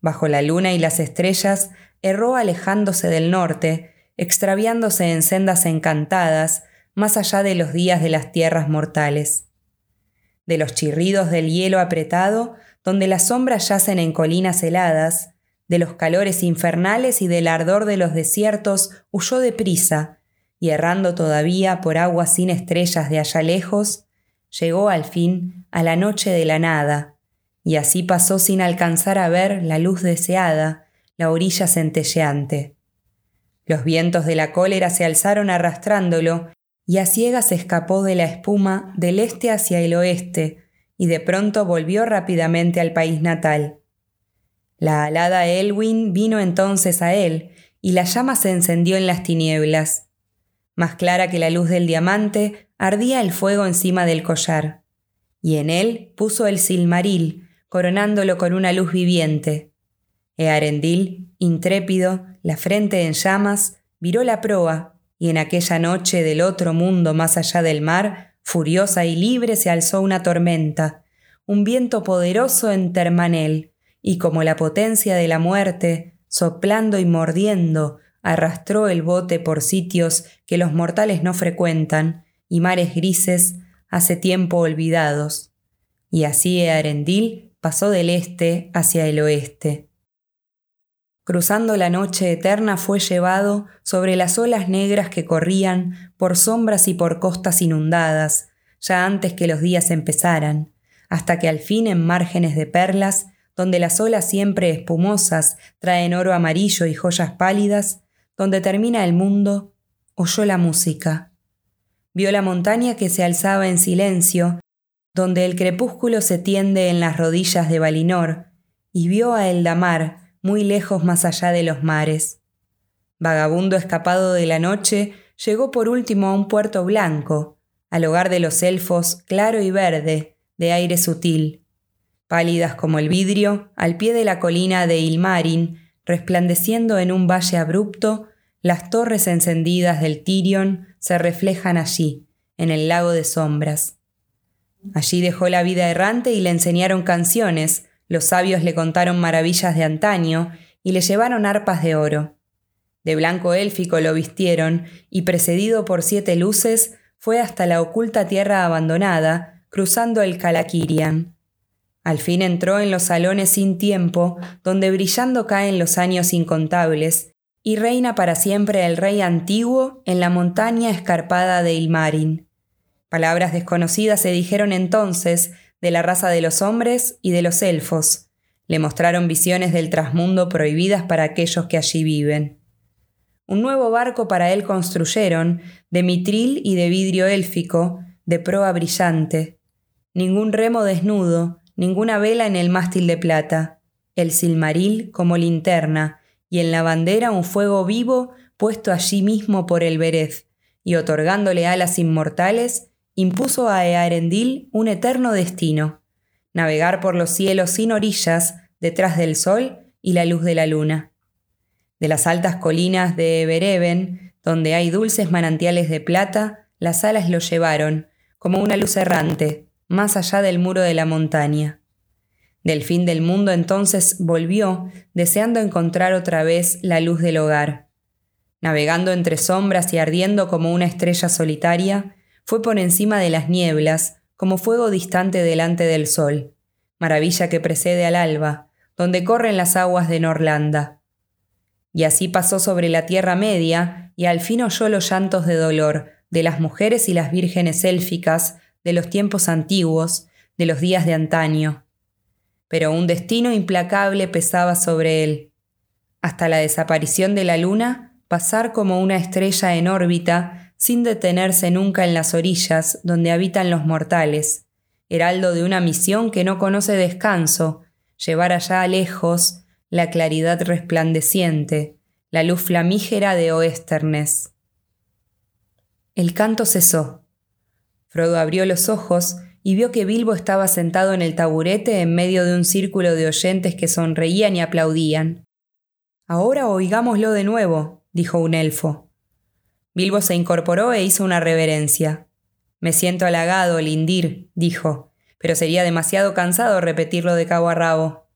Bajo la luna y las estrellas erró alejándose del norte, extraviándose en sendas encantadas, más allá de los días de las tierras mortales. De los chirridos del hielo apretado, donde las sombras yacen en colinas heladas, de los calores infernales y del ardor de los desiertos, huyó deprisa, y errando todavía por aguas sin estrellas de allá lejos, llegó al fin a la noche de la nada, y así pasó sin alcanzar a ver la luz deseada, la orilla centelleante. Los vientos de la cólera se alzaron arrastrándolo, y a ciegas escapó de la espuma del este hacia el oeste, y de pronto volvió rápidamente al país natal. La alada Elwin vino entonces a él, y la llama se encendió en las tinieblas. Más clara que la luz del diamante, ardía el fuego encima del collar, y en él puso el silmaril, coronándolo con una luz viviente. Earendil, intrépido, la frente en llamas, viró la proa, y en aquella noche del otro mundo más allá del mar, Furiosa y libre se alzó una tormenta, un viento poderoso en Termanel, y como la potencia de la muerte, soplando y mordiendo, arrastró el bote por sitios que los mortales no frecuentan, y mares grises hace tiempo olvidados. Y así Arendil pasó del este hacia el oeste. Cruzando la noche eterna fue llevado sobre las olas negras que corrían por sombras y por costas inundadas, ya antes que los días empezaran, hasta que al fin en márgenes de perlas, donde las olas siempre espumosas traen oro amarillo y joyas pálidas, donde termina el mundo, oyó la música. Vio la montaña que se alzaba en silencio, donde el crepúsculo se tiende en las rodillas de Valinor, y vio a Eldamar, muy lejos más allá de los mares. Vagabundo escapado de la noche, llegó por último a un puerto blanco, al hogar de los elfos claro y verde, de aire sutil. Pálidas como el vidrio, al pie de la colina de Ilmarin, resplandeciendo en un valle abrupto, las torres encendidas del Tirion se reflejan allí, en el lago de sombras. Allí dejó la vida errante y le enseñaron canciones, los sabios le contaron maravillas de antaño y le llevaron arpas de oro. De blanco élfico lo vistieron y precedido por siete luces fue hasta la oculta tierra abandonada, cruzando el Calakirian. Al fin entró en los salones sin tiempo, donde brillando caen los años incontables, y reina para siempre el rey antiguo en la montaña escarpada de Ilmarin. Palabras desconocidas se dijeron entonces, de la raza de los hombres y de los elfos. Le mostraron visiones del trasmundo prohibidas para aquellos que allí viven. Un nuevo barco para él construyeron, de mitril y de vidrio élfico, de proa brillante. Ningún remo desnudo, ninguna vela en el mástil de plata, el silmaril como linterna, y en la bandera un fuego vivo puesto allí mismo por el Berez, y otorgándole alas inmortales, impuso a Earendil un eterno destino, navegar por los cielos sin orillas, detrás del sol y la luz de la luna. De las altas colinas de Bereven, donde hay dulces manantiales de plata, las alas lo llevaron, como una luz errante, más allá del muro de la montaña. Del fin del mundo entonces volvió, deseando encontrar otra vez la luz del hogar. Navegando entre sombras y ardiendo como una estrella solitaria, fue por encima de las nieblas, como fuego distante delante del sol, maravilla que precede al alba, donde corren las aguas de Norlanda. Y así pasó sobre la tierra media, y al fin oyó los llantos de dolor, de las mujeres y las vírgenes élficas, de los tiempos antiguos, de los días de antaño. Pero un destino implacable pesaba sobre él. Hasta la desaparición de la luna, pasar como una estrella en órbita, sin detenerse nunca en las orillas donde habitan los mortales, heraldo de una misión que no conoce descanso, llevar allá lejos la claridad resplandeciente, la luz flamígera de Oesternes. El canto cesó. Frodo abrió los ojos y vio que Bilbo estaba sentado en el taburete en medio de un círculo de oyentes que sonreían y aplaudían. Ahora oigámoslo de nuevo, dijo un elfo. Bilbo se incorporó e hizo una reverencia. Me siento halagado, Lindir, dijo, pero sería demasiado cansado repetirlo de cabo a rabo.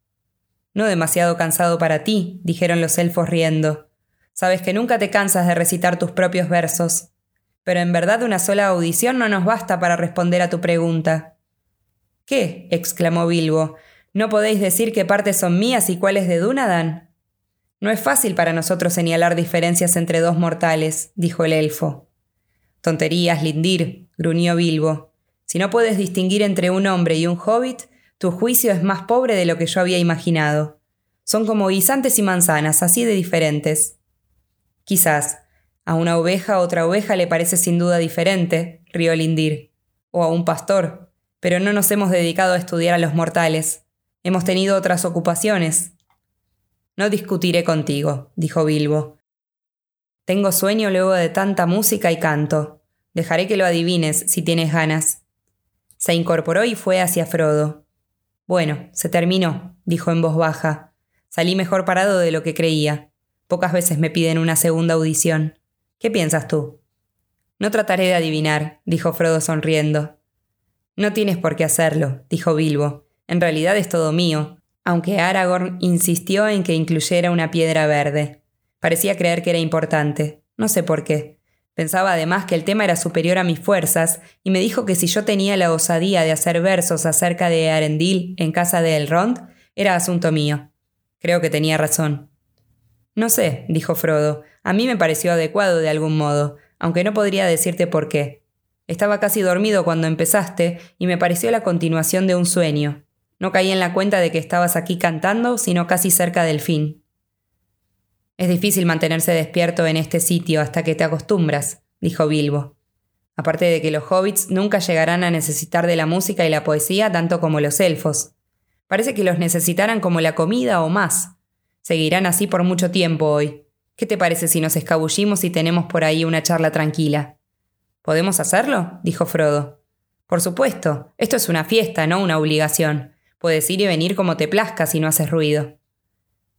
No demasiado cansado para ti, dijeron los elfos riendo. Sabes que nunca te cansas de recitar tus propios versos pero en verdad una sola audición no nos basta para responder a tu pregunta. ¿Qué? exclamó Bilbo. ¿No podéis decir qué partes son mías y cuáles de Dunadan? No es fácil para nosotros señalar diferencias entre dos mortales, dijo el elfo. Tonterías, Lindir, gruñó Bilbo. Si no puedes distinguir entre un hombre y un hobbit, tu juicio es más pobre de lo que yo había imaginado. Son como guisantes y manzanas, así de diferentes. Quizás, a una oveja otra oveja le parece sin duda diferente, rió Lindir, o a un pastor, pero no nos hemos dedicado a estudiar a los mortales. Hemos tenido otras ocupaciones. No discutiré contigo, dijo Bilbo. Tengo sueño luego de tanta música y canto. Dejaré que lo adivines si tienes ganas. Se incorporó y fue hacia Frodo. Bueno, se terminó, dijo en voz baja. Salí mejor parado de lo que creía. Pocas veces me piden una segunda audición. ¿Qué piensas tú? No trataré de adivinar, dijo Frodo sonriendo. No tienes por qué hacerlo, dijo Bilbo. En realidad es todo mío, aunque Aragorn insistió en que incluyera una piedra verde. Parecía creer que era importante. No sé por qué. Pensaba además que el tema era superior a mis fuerzas, y me dijo que si yo tenía la osadía de hacer versos acerca de Arendil en casa de Elrond, era asunto mío. Creo que tenía razón. No sé, dijo Frodo, a mí me pareció adecuado de algún modo, aunque no podría decirte por qué. Estaba casi dormido cuando empezaste y me pareció la continuación de un sueño. No caí en la cuenta de que estabas aquí cantando, sino casi cerca del fin. Es difícil mantenerse despierto en este sitio hasta que te acostumbras, dijo Bilbo. Aparte de que los hobbits nunca llegarán a necesitar de la música y la poesía tanto como los elfos. Parece que los necesitaran como la comida o más. Seguirán así por mucho tiempo hoy. ¿Qué te parece si nos escabullimos y tenemos por ahí una charla tranquila? ¿Podemos hacerlo? dijo Frodo. Por supuesto, esto es una fiesta, no una obligación. Puedes ir y venir como te plazca si no haces ruido.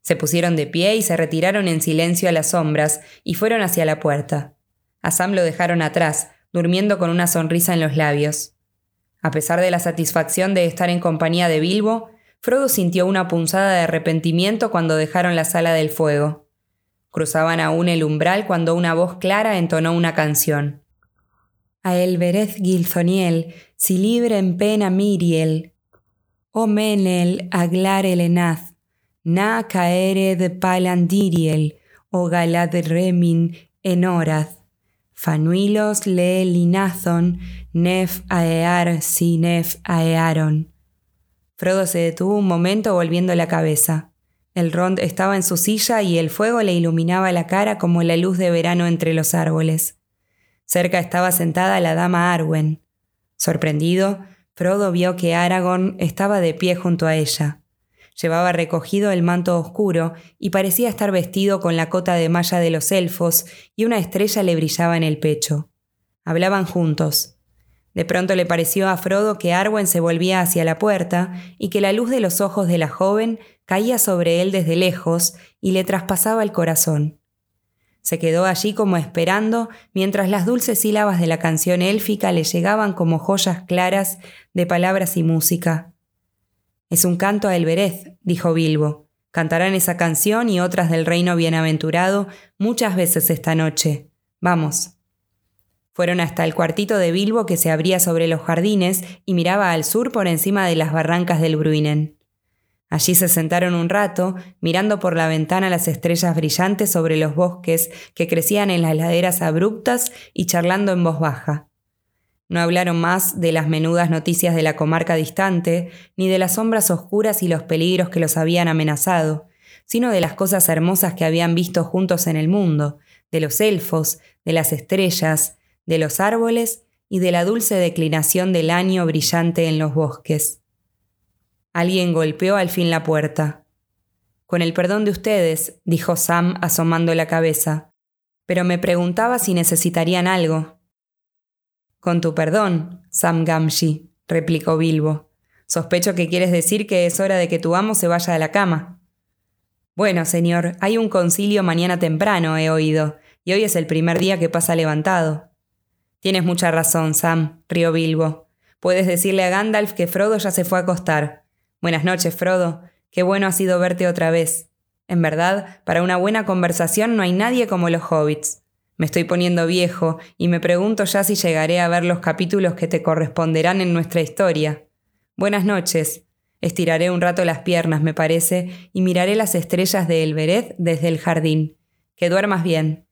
Se pusieron de pie y se retiraron en silencio a las sombras y fueron hacia la puerta. A lo dejaron atrás, durmiendo con una sonrisa en los labios. A pesar de la satisfacción de estar en compañía de Bilbo, Frodo sintió una punzada de arrepentimiento cuando dejaron la sala del fuego. Cruzaban aún el umbral cuando una voz clara entonó una canción. A el verez Gilzoniel, si libre en pena Miriel, o menel aglar el enaz, na caere de palandiriel, o galad remin enoraz, fanuilos le linazon, nef aear si nef aearon. Frodo se detuvo un momento volviendo la cabeza. El Rond estaba en su silla y el fuego le iluminaba la cara como la luz de verano entre los árboles. Cerca estaba sentada la dama Arwen. Sorprendido, Frodo vio que Aragorn estaba de pie junto a ella. Llevaba recogido el manto oscuro y parecía estar vestido con la cota de malla de los elfos y una estrella le brillaba en el pecho. Hablaban juntos. De pronto le pareció a Frodo que Arwen se volvía hacia la puerta y que la luz de los ojos de la joven caía sobre él desde lejos y le traspasaba el corazón. Se quedó allí como esperando mientras las dulces sílabas de la canción élfica le llegaban como joyas claras de palabras y música. Es un canto a Elbereth, dijo Bilbo. Cantarán esa canción y otras del reino bienaventurado muchas veces esta noche. Vamos. Fueron hasta el cuartito de Bilbo que se abría sobre los jardines y miraba al sur por encima de las barrancas del Bruinen. Allí se sentaron un rato, mirando por la ventana las estrellas brillantes sobre los bosques que crecían en las laderas abruptas y charlando en voz baja. No hablaron más de las menudas noticias de la comarca distante, ni de las sombras oscuras y los peligros que los habían amenazado, sino de las cosas hermosas que habían visto juntos en el mundo, de los elfos, de las estrellas, de los árboles y de la dulce declinación del año brillante en los bosques. Alguien golpeó al fin la puerta. Con el perdón de ustedes, dijo Sam asomando la cabeza, pero me preguntaba si necesitarían algo. Con tu perdón, Sam Gamgee, replicó Bilbo. Sospecho que quieres decir que es hora de que tu amo se vaya a la cama. Bueno, señor, hay un concilio mañana temprano, he oído, y hoy es el primer día que pasa levantado. Tienes mucha razón, Sam, rió Bilbo. Puedes decirle a Gandalf que Frodo ya se fue a acostar. Buenas noches, Frodo. Qué bueno ha sido verte otra vez. En verdad, para una buena conversación no hay nadie como los hobbits. Me estoy poniendo viejo y me pregunto ya si llegaré a ver los capítulos que te corresponderán en nuestra historia. Buenas noches. Estiraré un rato las piernas, me parece, y miraré las estrellas de Elbereth desde el jardín. Que duermas bien.